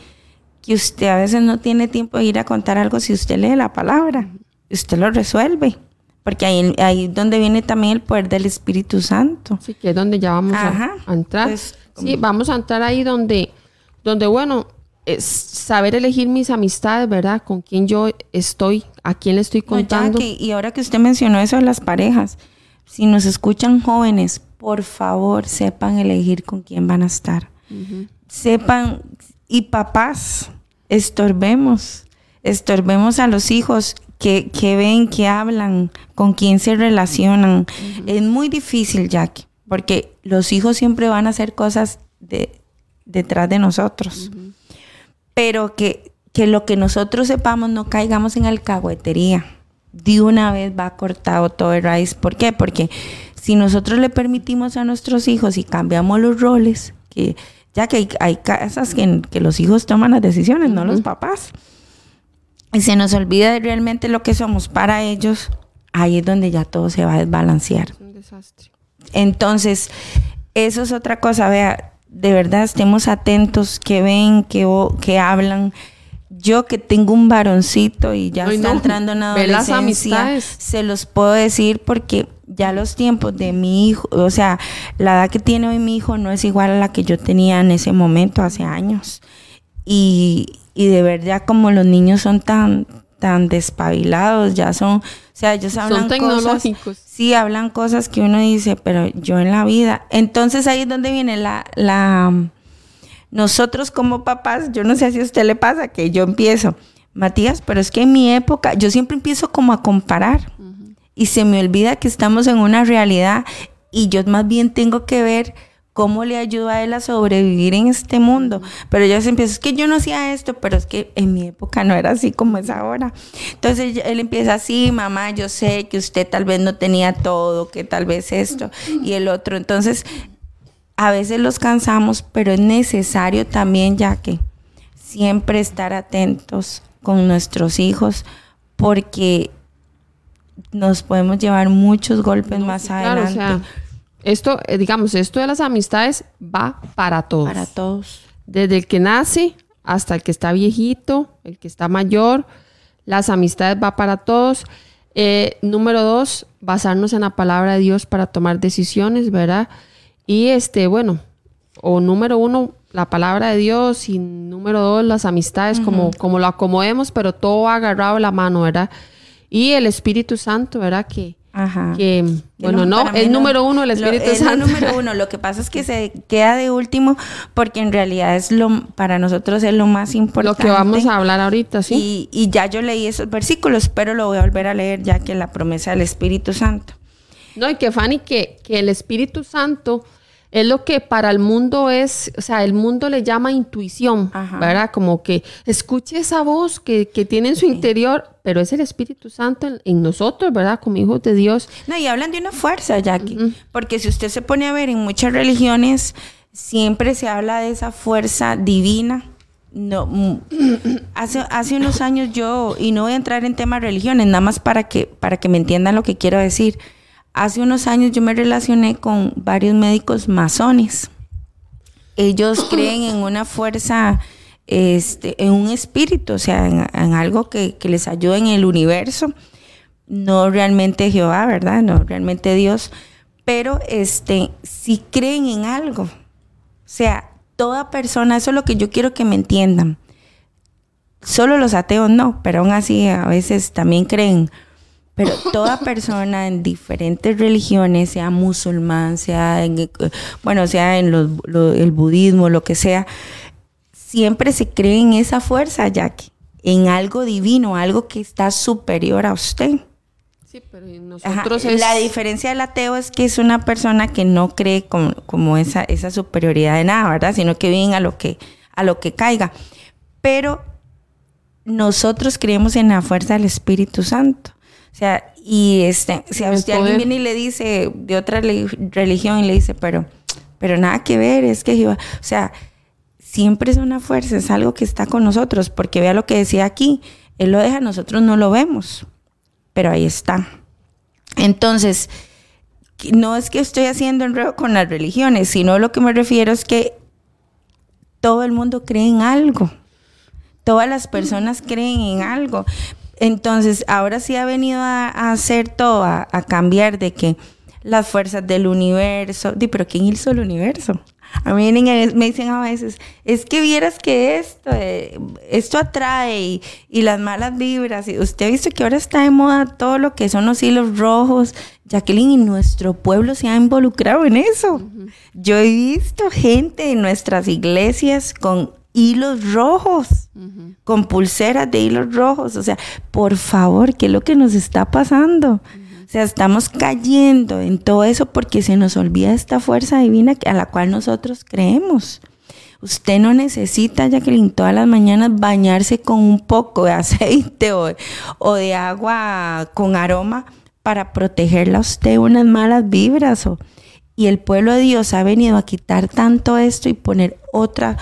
que usted a veces no tiene tiempo de ir a contar algo si usted lee la palabra, usted lo resuelve. Porque ahí, ahí donde viene también el poder del Espíritu Santo. Sí, que es donde ya vamos a, entrar. Sí, vamos a entrar ahí donde, donde bueno, es saber elegir mis amistades, ¿verdad? Con quién yo estoy, a quién le estoy contando. y ahora que usted mencionó eso de las parejas, si nos escuchan jóvenes, por favor, sepan elegir con quién van a estar. Sepan, y papás, estorbemos, estorbemos a los hijos que, que ven, que hablan, con quién se relacionan. Es muy difícil, Jackie porque los hijos siempre van a hacer cosas de, detrás de nosotros. Pero que, que lo que nosotros sepamos no caigamos en alcahuetería. De una vez va cortado todo el raíz. ¿Por qué? Porque si nosotros le permitimos a nuestros hijos y cambiamos los roles, que ya que hay, casas que, que, los hijos toman las decisiones, no los papás, y se nos olvida de realmente lo que somos para ellos, ahí es donde ya todo se va a desbalancear. Es un desastre. Entonces, eso es otra cosa, vea, de verdad estemos atentos, que ven, que, que hablan. Yo que tengo un varoncito y ya está entrando en adolescencia, se los puedo decir porque ya los tiempos de mi hijo, o sea, la edad que tiene hoy mi hijo no es igual a la que yo tenía en ese momento, hace años. Y, y de verdad como los niños son tan, tan despabilados, ya son, o sea, ellos hablan son tecnológicos. sí, hablan cosas que uno dice, pero yo en la vida. Entonces ahí es donde viene la, la, nosotros como papás, yo no sé si a usted le pasa que yo empiezo, Matías, pero es que en mi época, yo siempre empiezo como a comparar y se me olvida que estamos en una realidad y yo más bien tengo que ver cómo le ayuda a él a sobrevivir en este mundo. Pero ella se empieza, es que yo no hacía esto, pero es que en mi época no era así como es ahora. Entonces él empieza así, mamá, yo sé que usted tal vez no tenía todo, que tal vez esto y el otro. Entonces, a veces los cansamos, pero es necesario también, ya que siempre estar atentos con nuestros hijos, porque nos podemos llevar muchos golpes más claro, adelante. O sea, esto, eh, digamos, esto de las amistades va para todos. para todos. Desde el que nace hasta el que está viejito, el que está mayor, las amistades va para todos. Eh, número dos, basarnos en la palabra de Dios para tomar decisiones, ¿verdad? Y este, bueno, o número uno, la palabra de Dios y número dos, las amistades, como, como lo acomodemos, pero todo agarrado la mano, ¿verdad? Y el Espíritu Santo, ¿verdad? Que, Ajá. que bueno, no, es número uno el lo- Espíritu es lo Santo. número uno. Lo que pasa es que se queda de último porque en realidad es lo para nosotros es lo más Lo importante. que vamos a hablar ahorita, ¿sí? Y, y ya yo leí esos versículos, pero lo voy a volver a leer ya que la promesa del Espíritu Santo. No, y que Fanny, que, que el Espíritu Santo es lo que para el mundo es, o sea, el mundo le llama intuición, Ajá. ¿verdad? Como que escuche esa voz que, que tiene en su interior, pero es el Espíritu Santo en, en nosotros, ¿verdad? Como hijos de Dios. No, y hablan de una fuerza, Jackie. Porque si usted se pone a ver en muchas religiones, siempre se habla de esa fuerza divina. No, mm, hace, hace unos años yo, y no voy a entrar en temas religiones, nada más para que, para que me entiendan lo que quiero decir. Hace unos años yo me relacioné con varios médicos masones. Ellos [coughs] creen en una fuerza, este, en un espíritu, o sea, en, en algo que, que les ayuda en el universo no realmente Jehová, ¿verdad? No realmente Dios, pero este sí creen en algo. O sea, toda persona, eso es lo que yo quiero que me entiendan. Solo los ateos no, pero aún así a veces también creen. Pero toda persona en diferentes religiones, sea musulmán, sea en, eh, bueno, sea en los- lo- el budismo, lo que sea, siempre se cree en esa fuerza, Jackie, en algo divino, algo que está superior a usted. Sí, pero Ajá, nosotros es... La diferencia del ateo es que es una persona que no cree como, como esa, esa superioridad de nada, ¿verdad? Sino que viven a lo que, a lo que caiga. Pero nosotros creemos en la fuerza del Espíritu Santo. O sea, y este, si a usted alguien viene y le dice de otra religión y le dice, pero, pero nada que ver, es que Jehová, o sea, siempre es una fuerza, es algo que está con nosotros, porque vea lo que decía aquí, Él lo deja, nosotros no lo vemos, pero ahí está. Entonces, no es que estoy haciendo enredo con las religiones, sino lo que me refiero es que todo el mundo cree en algo. Todas las personas creen en algo. Entonces, ahora sí ha venido a, a hacer todo, a, a cambiar de que las fuerzas del universo, di, pero ¿quién hizo el universo? A mí me dicen a veces, es que vieras que esto, eh, esto atrae y, y las malas vibras. Y usted ha visto que ahora está de moda todo lo que son los hilos rojos. Jacqueline, y nuestro pueblo se ha involucrado en eso. Yo he visto gente en nuestras iglesias con hilos rojos, con pulseras de hilos rojos. O sea, por favor, ¿qué es lo que nos está pasando? O sea, estamos cayendo en todo eso porque se nos olvida esta fuerza divina a la cual nosotros creemos. Usted no necesita, Jacqueline, todas las mañanas bañarse con un poco de aceite o, o de agua con aroma para protegerla a usted de unas malas vibras. o- y el pueblo de Dios ha venido a quitar tanto esto y poner otra,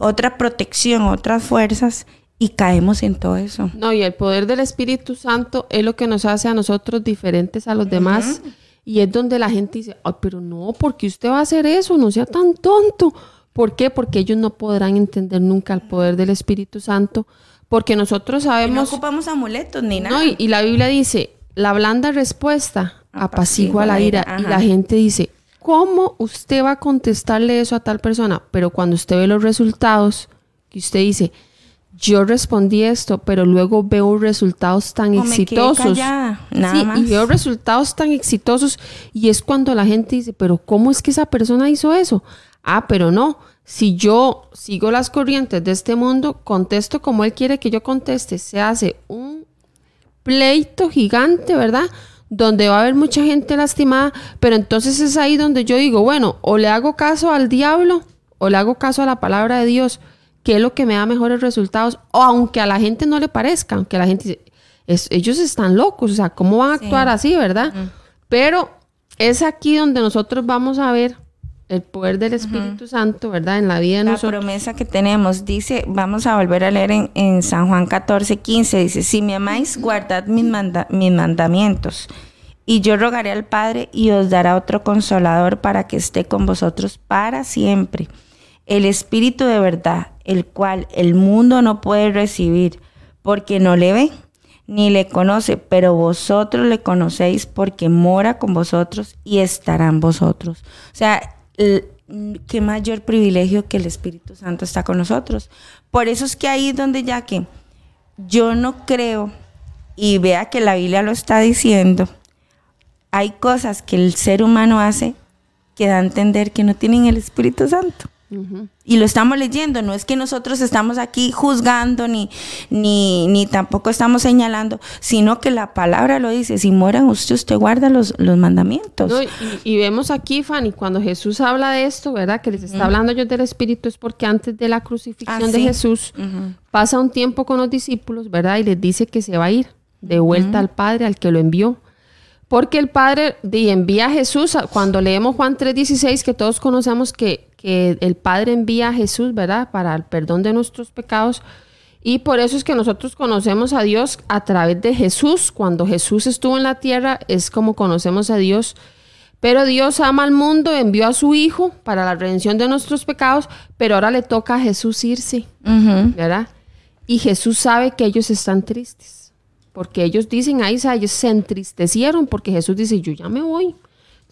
otra protección, otras fuerzas y caemos en todo eso. No, y el poder del Espíritu Santo es lo que nos hace a nosotros diferentes a los demás. Y es donde la gente dice, ay, pero no, porque usted va a hacer eso? No sea tan tonto. ¿Por qué? Porque ellos no podrán entender nunca el poder del Espíritu Santo. Porque nosotros Y no sabemos... ocupamos amuletos ni nada. No, y, y la Biblia dice, la blanda respuesta apacigua la ira. Y la gente dice, ¿cómo usted va a contestarle eso a tal persona? Pero cuando usted ve los resultados, que usted dice, yo respondí esto, pero luego veo resultados tan O me quedé exitosos. callada, nada sí, más. y veo resultados tan exitosos y es cuando la gente dice, pero ¿cómo es que esa persona hizo eso? Ah, pero no, si yo sigo las corrientes de este mundo, contesto como él quiere que yo conteste, se hace un pleito gigante, ¿verdad? Donde va a haber mucha gente lastimada, pero entonces es ahí donde yo digo, bueno, o le hago caso al diablo o le hago caso a la palabra de Dios, que es lo que me da mejores resultados, o aunque a la gente no le parezca, aunque la gente dice, ellos están locos, o sea, ¿cómo van a actuar así, verdad? Pero es aquí donde nosotros vamos a ver el poder del Espíritu Santo, ¿verdad? En la vida de la nosotros. La promesa que tenemos, dice, vamos a volver a leer en, en San Juan 14, 15, dice, si me amáis, guardad mis, mis mandamientos. Y yo rogaré al Padre y os dará otro consolador para que esté con vosotros para siempre. El Espíritu de verdad, el cual el mundo no puede recibir, porque no le ve ni le conoce, pero vosotros le conocéis porque mora con vosotros y estarán vosotros. O sea, qué mayor privilegio que el Espíritu Santo está con nosotros. Por eso es que ahí es donde ya que yo no creo, y vea que la Biblia lo está diciendo, hay cosas que el ser humano hace que da a entender que no tienen el Espíritu Santo. Y lo estamos leyendo, no es que nosotros estamos aquí juzgando ni, ni, ni tampoco estamos señalando, sino que la palabra lo dice, si mueran usted, usted guarda los, los mandamientos. y, vemos aquí, Fanny, cuando Jesús habla de esto, ¿verdad? Que les está hablando yo del Espíritu, es porque antes de la crucifixión ah, de Jesús pasa un tiempo con los discípulos, ¿verdad? Y les dice que se va a ir de vuelta al Padre, al que lo envió. Porque el Padre envía a Jesús, cuando leemos Juan 3:16, que todos conocemos que, que el Padre envía a Jesús, ¿verdad? Para el perdón de nuestros pecados. Y por eso es que nosotros conocemos a Dios a través de Jesús. Cuando Jesús estuvo en la tierra es como conocemos a Dios. Pero Dios ama al mundo, envió a su Hijo para la redención de nuestros pecados, pero ahora le toca a Jesús irse, ¿verdad? Y Jesús sabe que ellos están tristes. Porque ellos dicen, ahí ellos se entristecieron porque Jesús dice, yo ya me voy.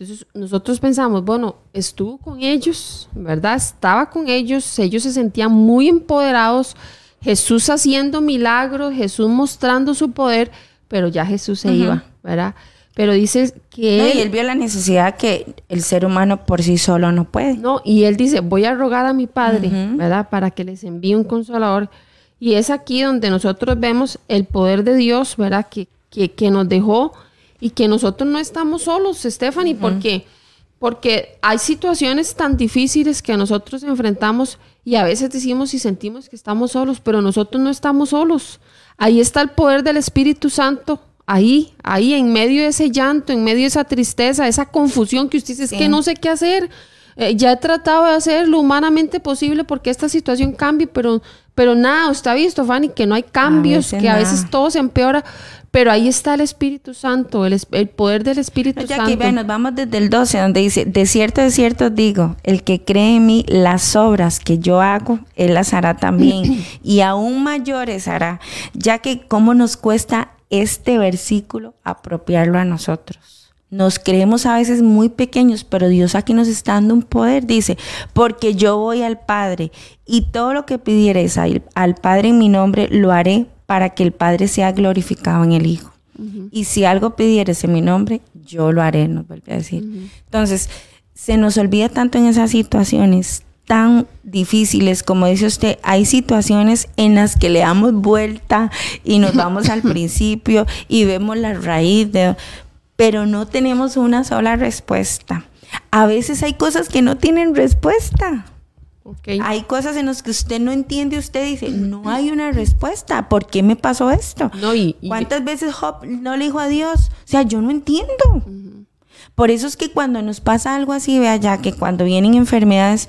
Entonces nosotros pensamos, bueno, estuvo con ellos, ¿verdad? Estaba con ellos, ellos se sentían muy empoderados, Jesús haciendo milagros, Jesús mostrando su poder, pero ya Jesús se iba, ¿verdad? Pero dice que él, y él vio la necesidad que el ser humano por sí solo no puede. No, y él dice, voy a rogar a mi Padre, ¿verdad? Para que les envíe un consolador y es aquí donde nosotros vemos el poder de Dios, ¿verdad? Que, que, nos dejó y que nosotros no estamos solos, Stephanie, ¿por qué? Porque hay situaciones tan difíciles que nosotros enfrentamos y a veces decimos y sentimos que estamos solos, pero nosotros no estamos solos. Ahí está el poder del Espíritu Santo, ahí, ahí en medio de ese llanto, en medio de esa tristeza, esa confusión que usted dice, es que no sé qué hacer. Eh, ya he tratado de hacer lo humanamente posible porque esta situación cambie, pero pero nada, usted ha visto, Fanny, que no hay cambios, que a veces todo se empeora, pero ahí está el Espíritu Santo, el, poder del Espíritu Santo. Aquí, nos vamos desde el 12, donde dice, de cierto, de cierto digo, el que cree en mí, las obras que yo hago, él las hará también, [clears throat] y aún mayores hará, ya que cómo nos cuesta este versículo apropiarlo a nosotros. Nos creemos a veces muy pequeños, pero Dios aquí nos está dando un poder. Dice, porque yo voy al Padre y todo lo que pidieres al, Padre en mi nombre lo haré para que el Padre sea glorificado en el Hijo. Y si algo pidieres en mi nombre, yo lo haré, nos vuelve a decir. Entonces, se nos olvida tanto en esas situaciones tan difíciles, como dice usted, hay situaciones en las que le damos vuelta y nos vamos al [laughs] principio y vemos la raíz de pero no tenemos una sola respuesta. A veces hay cosas que no tienen respuesta. Hay cosas en las que usted no entiende, usted dice, no hay una respuesta, ¿por qué me pasó esto? ¿Cuántas veces Job no le dijo a Dios? O sea, yo no entiendo. Por eso es que cuando nos pasa algo así, vea ya que cuando vienen enfermedades,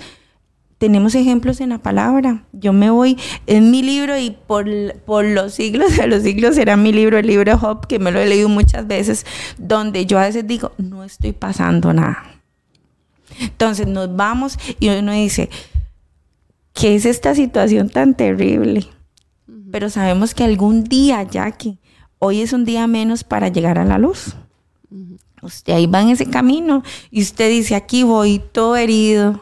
tenemos ejemplos en la palabra. Yo me voy en mi libro y por, por los siglos [laughs] de los siglos será mi libro, el libro de Job, que me lo he leído muchas veces, donde yo a veces digo, no estoy pasando nada. Entonces nos vamos y uno dice, ¿qué es esta situación tan terrible? Pero sabemos que algún día, Jackie, hoy es un día menos para llegar a la luz. Usted ahí va en ese camino y usted dice, aquí voy todo herido,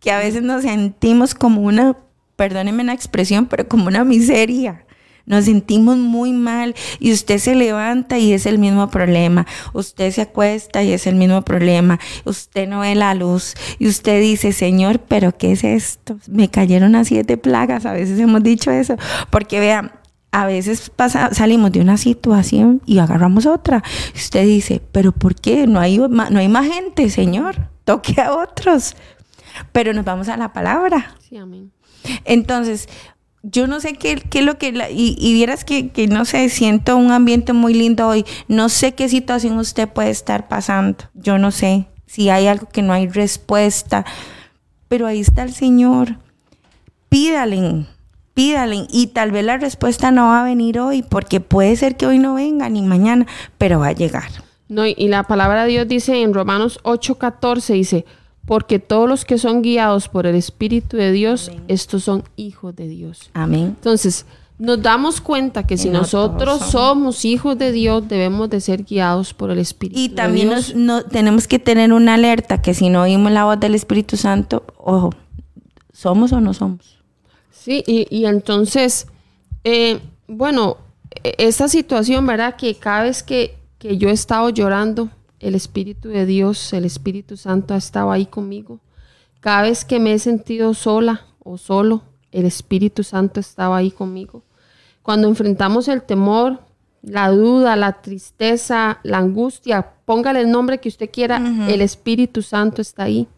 que a veces nos sentimos como una, perdónenme la expresión, pero como una miseria. Nos sentimos muy mal y usted se levanta y es el mismo problema. Usted se acuesta y es el mismo problema. Usted no ve la luz y usted dice, Señor, pero ¿qué es esto? Me cayeron a siete plagas. A veces hemos dicho eso. Porque vean, a veces pasa, salimos de una situación y agarramos otra. Usted dice, pero ¿por qué? No hay, no hay más gente, Señor. Toque a otros. Pero nos vamos a la palabra. Sí, amén. Entonces, yo no sé qué, qué es lo que... y, y, vieras que, que, no sé, siento un ambiente muy lindo hoy. No sé qué situación usted puede estar pasando. Yo no sé si hay algo que no hay respuesta. Pero ahí está el Señor. Pídale pídale y tal vez la respuesta no va a venir hoy porque puede ser que hoy no venga ni mañana, pero va a llegar. No, y la palabra de Dios dice en Romanos 8:14 dice, porque todos los que son guiados por el Espíritu de Dios, estos son hijos de Dios. Amén. Entonces, nos damos cuenta que si nosotros somos hijos de Dios, debemos de ser guiados por el Espíritu. Y también no, tenemos que tener una alerta que si no oímos la voz del Espíritu Santo, ojo, ¿somos o no somos? Sí, y, entonces, eh, bueno, e, esta situación, ¿verdad? Que cada vez que, que yo he estado llorando, el Espíritu de Dios, el Espíritu Santo ha estado ahí conmigo. Cada vez que me he sentido sola o solo, el Espíritu Santo estaba ahí conmigo. Cuando enfrentamos el temor, la duda, la tristeza, la angustia, póngale el nombre que usted quiera, el Espíritu Santo está ahí.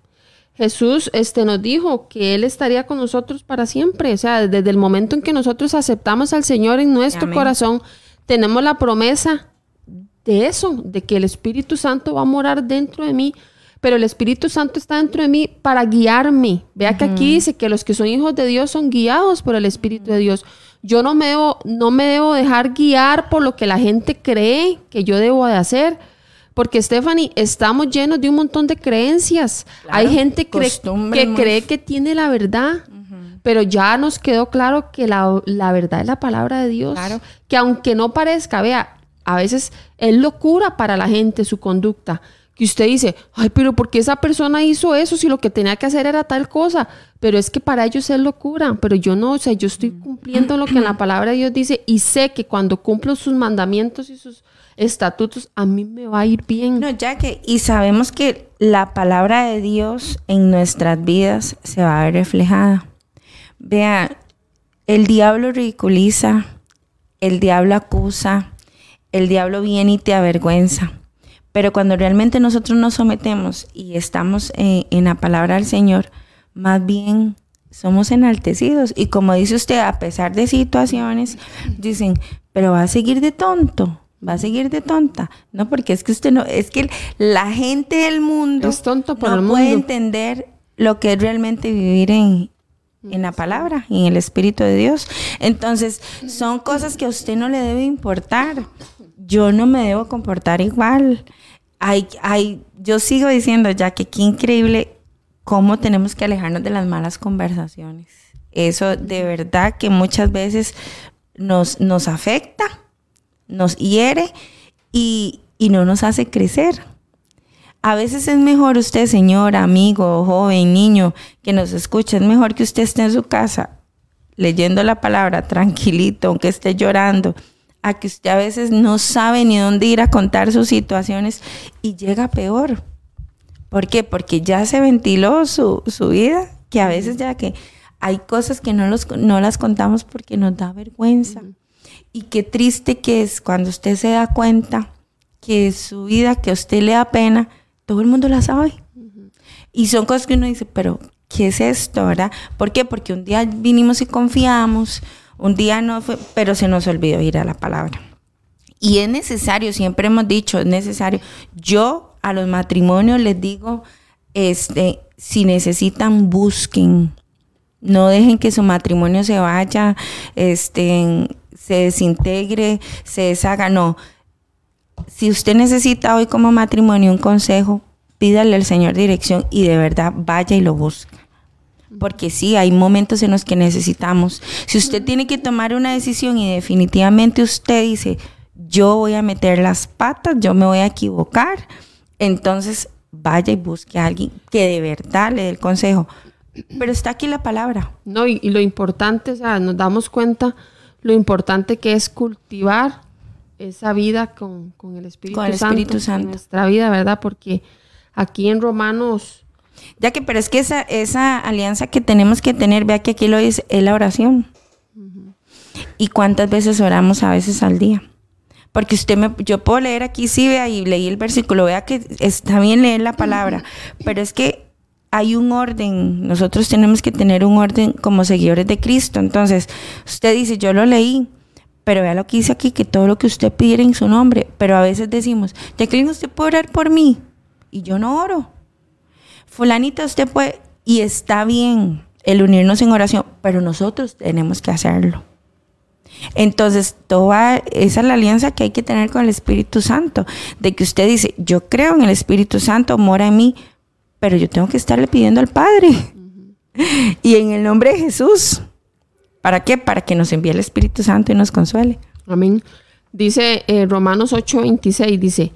Jesús este, nos dijo que Él estaría con nosotros para siempre. O sea, desde el momento en que nosotros aceptamos al Señor en nuestro corazón, tenemos la promesa de eso, de que el Espíritu Santo va a morar dentro de mí. Pero el Espíritu Santo está dentro de mí para guiarme. Vea que aquí dice que los que son hijos de Dios son guiados por el Espíritu de Dios. Yo no me debo, no me debo dejar guiar por lo que la gente cree que yo debo de hacer porque Stephanie, estamos llenos de un montón de creencias. Hay gente que cree que tiene la verdad, pero ya nos quedó claro que la, verdad es la palabra de Dios. Que aunque no parezca, vea, a veces es locura para la gente su conducta. Que usted dice, ay, pero ¿por qué esa persona hizo eso si lo que tenía que hacer era tal cosa? Pero es que para ellos es locura, pero yo no, o sea, yo estoy cumpliendo lo que en la palabra de Dios dice y sé que cuando cumplo sus mandamientos y sus estatutos, a mí me va a ir bien. No, ya que, y sabemos que la palabra de Dios en nuestras vidas se va a ver reflejada. Vea, el diablo ridiculiza, el diablo acusa, el diablo viene y te avergüenza. Pero cuando realmente nosotros nos sometemos y estamos en, en la palabra del Señor, más bien somos enaltecidos. Y como dice usted, a pesar de situaciones, dicen, pero va a seguir de tonto va a seguir de tonta. No, porque es que usted no, es que la gente del mundo es tonto por no puede entender lo que es realmente vivir en, en la palabra y en el Espíritu de Dios. Entonces, son cosas que a usted no le debe importar. Yo no me debo comportar igual. Yo sigo diciendo ya que qué increíble cómo tenemos que alejarnos de las malas conversaciones. Eso de verdad que muchas veces nos, nos afecta nos hiere y, no nos hace crecer. A veces es mejor usted, señor, amigo, joven, niño, que nos escuche, es mejor que usted esté en su casa leyendo la palabra tranquilito, aunque esté llorando, a que usted a veces no sabe ni dónde ir a contar sus situaciones y llega peor. ¿Por qué? Porque ya se ventiló su, vida, que a veces ya que hay cosas que no, los, no las contamos porque nos da vergüenza. Y qué triste que es cuando usted se da cuenta que su vida, que a usted le da pena, todo el mundo la sabe. Y son cosas que uno dice, pero ¿qué es esto, verdad? ¿Por qué? Porque un día vinimos y confiamos, un día no fue, pero se nos olvidó ir a la palabra. Y es necesario, siempre hemos dicho, es necesario. Yo a los matrimonios les digo, este, si necesitan, busquen. No dejen que su matrimonio se vaya este, se desintegre, se deshaga. No. Si usted necesita hoy como matrimonio un consejo, pídale al Señor dirección y de verdad vaya y lo busque. Porque sí, hay momentos en los que necesitamos. Si usted tiene que tomar una decisión y definitivamente usted dice, yo voy a meter las patas, yo me voy a equivocar, entonces vaya y busque a alguien que de verdad le dé el consejo. Pero está aquí la palabra. No, y, y lo importante, o sea, nos damos cuenta lo importante que es cultivar esa vida con, el Espíritu, con el Espíritu Santo, en nuestra vida, ¿verdad? Porque aquí en Romanos... Ya que, pero es que esa, esa alianza que tenemos que tener, vea que aquí lo dice, es la oración. ¿Y cuántas veces oramos a veces al día? Porque usted me, yo puedo leer aquí, sí, vea, y leí el versículo, vea que está bien leer la palabra, pero es que hay un orden, nosotros tenemos que tener un orden como seguidores de Cristo. Entonces, usted dice, yo lo leí, pero vea lo que dice aquí, que todo lo que usted pidiera en su nombre, pero a veces decimos, Jacqueline, usted puede orar por mí, y yo no oro. Fulanita, usted puede, y está bien el unirnos en oración, pero nosotros tenemos que hacerlo. Entonces, toda esa es la alianza que hay que tener con el Espíritu Santo, de que usted dice, yo creo en el Espíritu Santo, mora en mí, pero yo tengo que estarle pidiendo al Padre. [laughs] Y en el nombre de Jesús. ¿Para qué? Para que nos envíe el Espíritu Santo y nos consuele. Amén. Dice eh, Romanos 8:26, dice,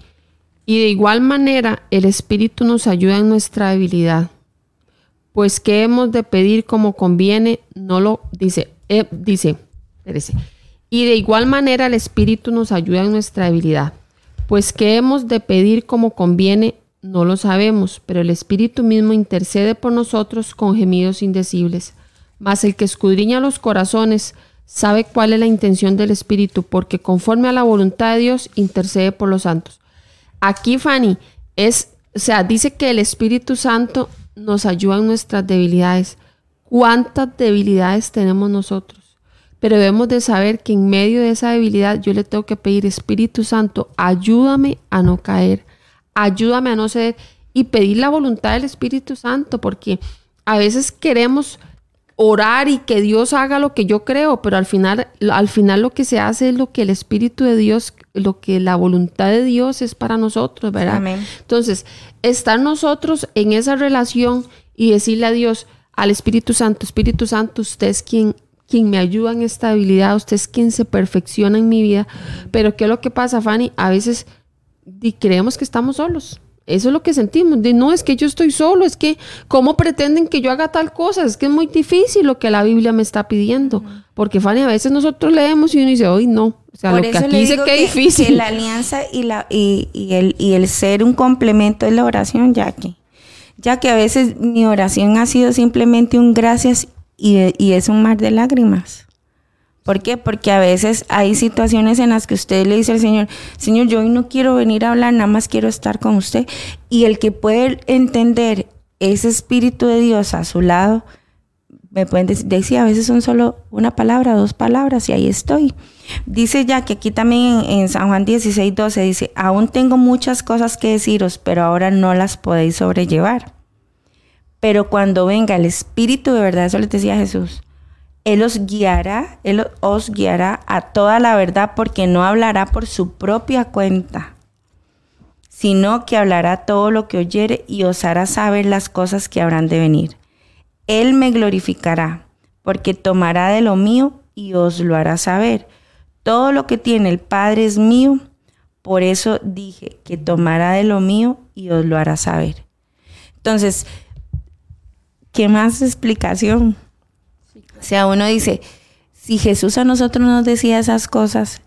y de igual manera el Espíritu nos ayuda en nuestra debilidad. Pues que hemos de pedir como conviene, no lo dice, eh, dice, espérese, y de igual manera el Espíritu nos ayuda en nuestra debilidad. Pues que hemos de pedir como conviene, no lo sabemos, pero el Espíritu mismo intercede por nosotros con gemidos indecibles. Mas el que escudriña los corazones sabe cuál es la intención del Espíritu, porque conforme a la voluntad de Dios intercede por los santos. Aquí, Fanny, es, o sea, dice que el Espíritu Santo nos ayuda en nuestras debilidades. ¿Cuántas debilidades tenemos nosotros? Pero debemos de saber que en medio de esa debilidad yo le tengo que pedir, Espíritu Santo, ayúdame a no caer ayúdame a no ceder y pedir la voluntad del Espíritu Santo, porque a veces queremos orar y que Dios haga lo que yo creo, pero al final, al final lo que se hace es lo que el Espíritu de Dios, lo que la voluntad de Dios es para nosotros, ¿verdad? Entonces, estar nosotros en esa relación y decirle a Dios, al Espíritu Santo, Espíritu Santo, usted es quien, quien me ayuda en esta habilidad, usted es quien se perfecciona en mi vida, pero ¿qué es lo que pasa, Fanny? A veces creemos que estamos solos. Eso es lo que sentimos. De no, es que yo estoy solo, es que, ¿cómo pretenden que yo haga tal cosa? Es que es muy difícil lo que la Biblia me está pidiendo. Porque, Fanny, a veces nosotros leemos y uno dice, hoy no. O sea, lo que aquí dice que, es difícil. la alianza y, la, y, el, y el ser un complemento es la oración, ya que, ya que a veces mi oración ha sido simplemente un gracias y, y es un mar de lágrimas. ¿Por qué? Porque a veces hay situaciones en las que usted le dice al Señor, Señor, yo hoy no quiero venir a hablar, nada más quiero estar con usted. Y el que puede entender ese Espíritu de Dios a su lado, me pueden decir, a veces son solo una palabra, dos palabras, y ahí estoy. Dice ya que aquí también en, San Juan 16, 12 dice, aún tengo muchas cosas que deciros, pero ahora no las podéis sobrellevar. Pero cuando venga el Espíritu de verdad, eso les decía Jesús, él os guiará, Él os guiará a toda la verdad porque no hablará por su propia cuenta, sino que hablará todo lo que oyere y os hará saber las cosas que habrán de venir. Él me glorificará porque tomará de lo mío y os lo hará saber. Todo lo que tiene el Padre es mío, por eso dije que tomará de lo mío y os lo hará saber. Entonces, ¿qué más explicación? O sea, uno dice, si Jesús a nosotros nos decía esas cosas,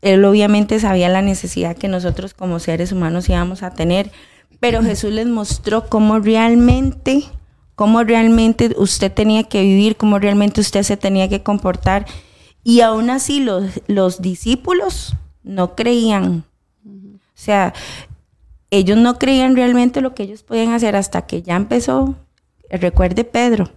Él obviamente sabía la necesidad que nosotros como seres humanos íbamos a tener, pero Jesús les mostró cómo realmente, cómo realmente usted tenía que vivir, cómo realmente usted se tenía que comportar. Y aún así los, los discípulos no creían. O sea, ellos no creían realmente lo que ellos podían hacer hasta que ya empezó, recuerde Pedro,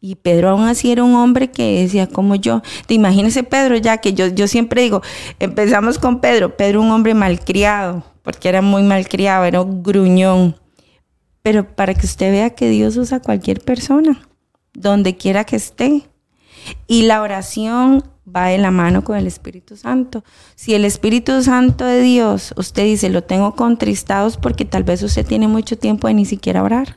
y Pedro aún así era un hombre que decía como yo. Te imagínese Pedro ya que yo, yo siempre digo, empezamos con Pedro, Pedro un hombre malcriado, porque era muy malcriado, era un gruñón. Pero para que usted vea que Dios usa a cualquier persona, donde quiera que esté. Y la oración va de la mano con el Espíritu Santo. Si el Espíritu Santo de Dios, usted dice, lo tengo contristados porque tal vez usted tiene mucho tiempo de ni siquiera orar.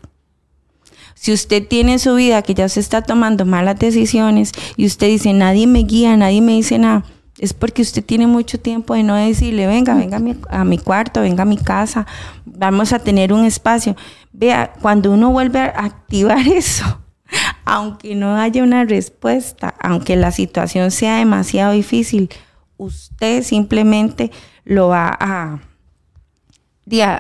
Si usted tiene en su vida que ya se está tomando malas decisiones y usted dice, nadie me guía, nadie me dice nada, es porque usted tiene mucho tiempo de no decirle, venga, venga a mi, cuarto, venga a mi casa, vamos a tener un espacio. Vea, cuando uno vuelve a activar [laughs] eso, aunque no haya una respuesta, aunque la situación sea demasiado difícil, usted simplemente lo va a,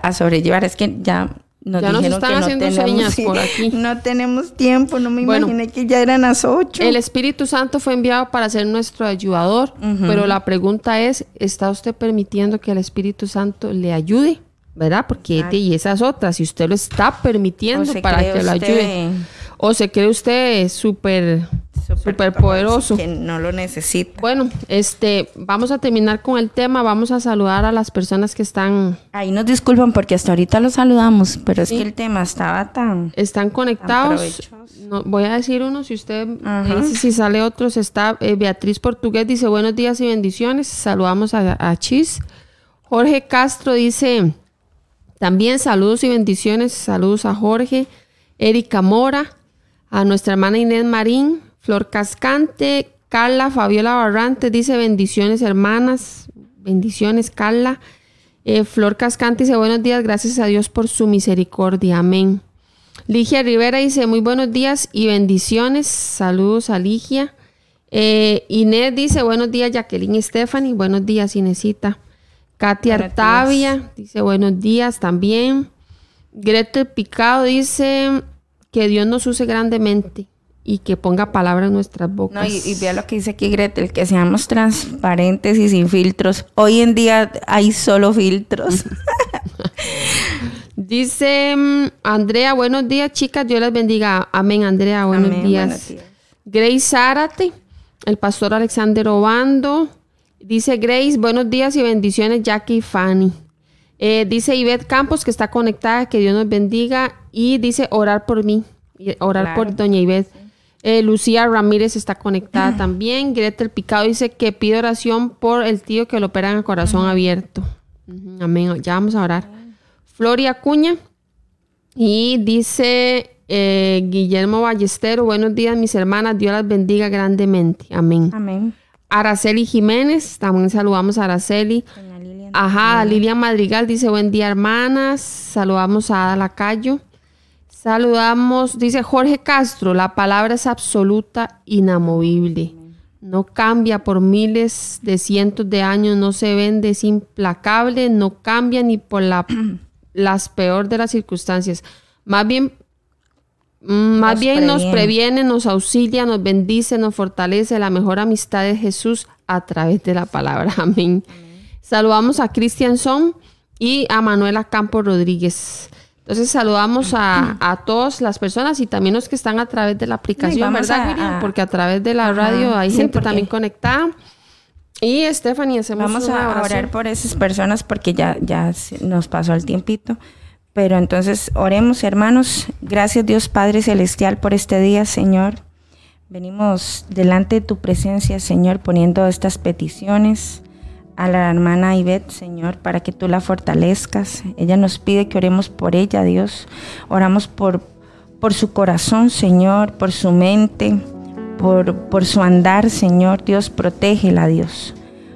a sobrellevar. Es que ya nos Ya nos están que no haciendo tenemos, señas por aquí. [laughs] No tenemos tiempo, no me Bueno. imaginé que ya eran las ocho. El Espíritu Santo fue enviado para ser nuestro ayudador, pero la pregunta es, ¿está usted permitiendo que el Espíritu Santo le ayude? ¿Verdad? Porque Ay. y esas otras, si usted lo está ¿O permitiendo para que lo ayude. O se cree usted súper súper poderoso. Que no lo necesita. Bueno, este, vamos a terminar con el tema, vamos a saludar a las personas que están Ahí nos disculpan porque hasta ahorita los saludamos, pero es que el tema estaba tan... están conectados. No, voy a decir uno, si usted dice si sale otros, está eh, Beatriz Portugués, dice buenos días y bendiciones, saludamos a, a Chis. Jorge Castro dice también saludos y bendiciones, saludos a Jorge. Erika Mora, a nuestra hermana Inés Marín, Flor Cascante, Carla Fabiola Barrante dice bendiciones hermanas, bendiciones Carla. Eh, Flor Cascante dice buenos días, gracias a Dios por su misericordia, amén. Ligia Rivera dice muy buenos días y bendiciones, saludos a Ligia. Eh, Inés dice buenos días Jacqueline y Stephanie, buenos días Inesita. Katia Artavia dice buenos días también. Gretel Picado dice que Dios nos use grandemente y que ponga palabra en nuestras bocas. No, y, y vea lo que dice aquí Gretel, que seamos transparentes y sin filtros. Hoy en día hay solo filtros. [laughs] Dice mm, Andrea, buenos días, chicas. Dios las bendiga. Amén, Andrea, buenos Amén, días. buenos días. Grace Zárate, el pastor Alexander Obando. Dice Grace, buenos días y bendiciones, Jackie y Fanny. Eh, dice Ivette Campos, que está conectada, que Dios nos bendiga. Y dice orar por mí, orar Claro. por doña Ivette. Eh, Lucía Ramírez está conectada [clears throat] también. Gretel Picado dice que pide oración por el tío que lo operan a corazón abierto. Amén. Ya vamos a orar. Floria Acuña. Y dice eh, Guillermo Ballestero, buenos días mis hermanas, Dios las bendiga grandemente. Amén. Amén. Araceli Jiménez, también saludamos a Araceli. Lilian. Ajá, Lilian Madrigal dice buen día hermanas, saludamos a Ada Lacayo. Saludamos, dice Jorge Castro, la palabra es absoluta, inamovible. No cambia por miles de cientos de años, no se vende, es implacable, no cambia ni por la, [clears throat] las peor de las circunstancias. Más bien, mm, más Nos bien nos previene. previene, nos auxilia, nos bendice, nos fortalece. La mejor amistad de Jesús a través de la palabra. [laughs] Amén. Saludamos a Cristian Son y a Manuela Campos Rodríguez. Entonces saludamos a, a todas las personas y también los que están a través de la aplicación, ¿verdad, a- Miriam? a- Porque a través de la Ajá, radio hay sí, gente porque- también conectada. Y Stephanie, hacemos Vamos una a orar por esas personas porque ya, ya nos pasó el tiempito. Pero entonces oremos, hermanos. Gracias Dios Padre Celestial por este día, Señor. Venimos delante de tu presencia, Señor, poniendo estas peticiones a la hermana Ivette, Señor, para que tú la fortalezcas. Ella nos pide que oremos por ella, Dios. Oramos por, por su corazón, Señor, por su mente, por, por su andar, Señor. Dios, protégela, Dios.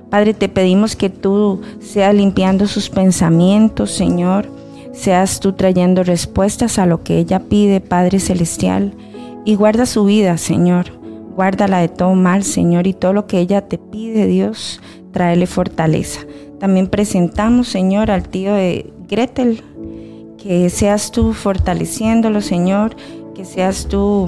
Padre, te pedimos que tú seas limpiando sus pensamientos, Señor. Seas tú trayendo respuestas a lo que ella pide, Padre Celestial. Y guarda su vida, Señor. Guárdala de todo mal, Señor. Y todo lo que ella te pide, Dios, tráele fortaleza. También presentamos, Señor, al tío de Gretel. Que seas tú fortaleciéndolo, Señor. Que seas tú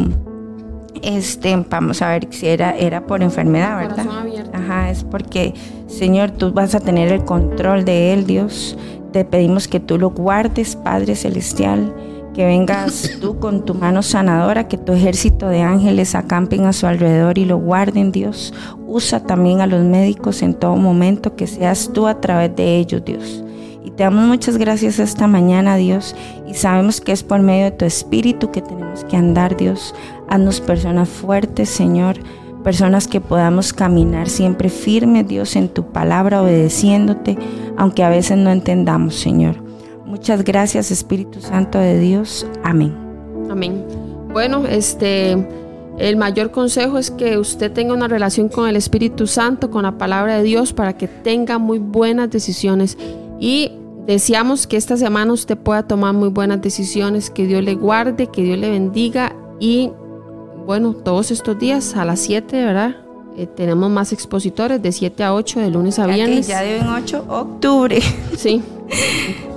este, vamos a ver si era, era por enfermedad, ¿verdad? Ajá, es porque, Señor, tú vas a tener el control de él, Dios. Te pedimos que tú lo guardes, Padre Celestial, que vengas tú con tu mano sanadora, que tu ejército de ángeles acampen a su alrededor y lo guarden, Dios. Usa también a los médicos en todo momento, que seas tú a través de ellos, Dios. Y te damos muchas gracias esta mañana, Dios. Y sabemos que es por medio de tu espíritu que tenemos que andar, Dios. Haznos personas fuertes, Señor. Personas que podamos caminar siempre firmes, Dios, en tu palabra, obedeciéndote, aunque a veces no entendamos, Señor. Muchas gracias, Espíritu Santo de Dios. Amén. Amén. Bueno, este, el mayor consejo es que usted tenga una relación con el Espíritu Santo, con la palabra de Dios, para que tenga muy buenas decisiones. Y deseamos que esta semana usted pueda tomar muy buenas decisiones, que Dios le guarde, que Dios le bendiga. Y bueno, todos estos días a las 7, ¿verdad? Eh, tenemos más expositores de 7 a 8, de lunes a Ya que viernes. Ya de en 8 octubre. Sí. [laughs]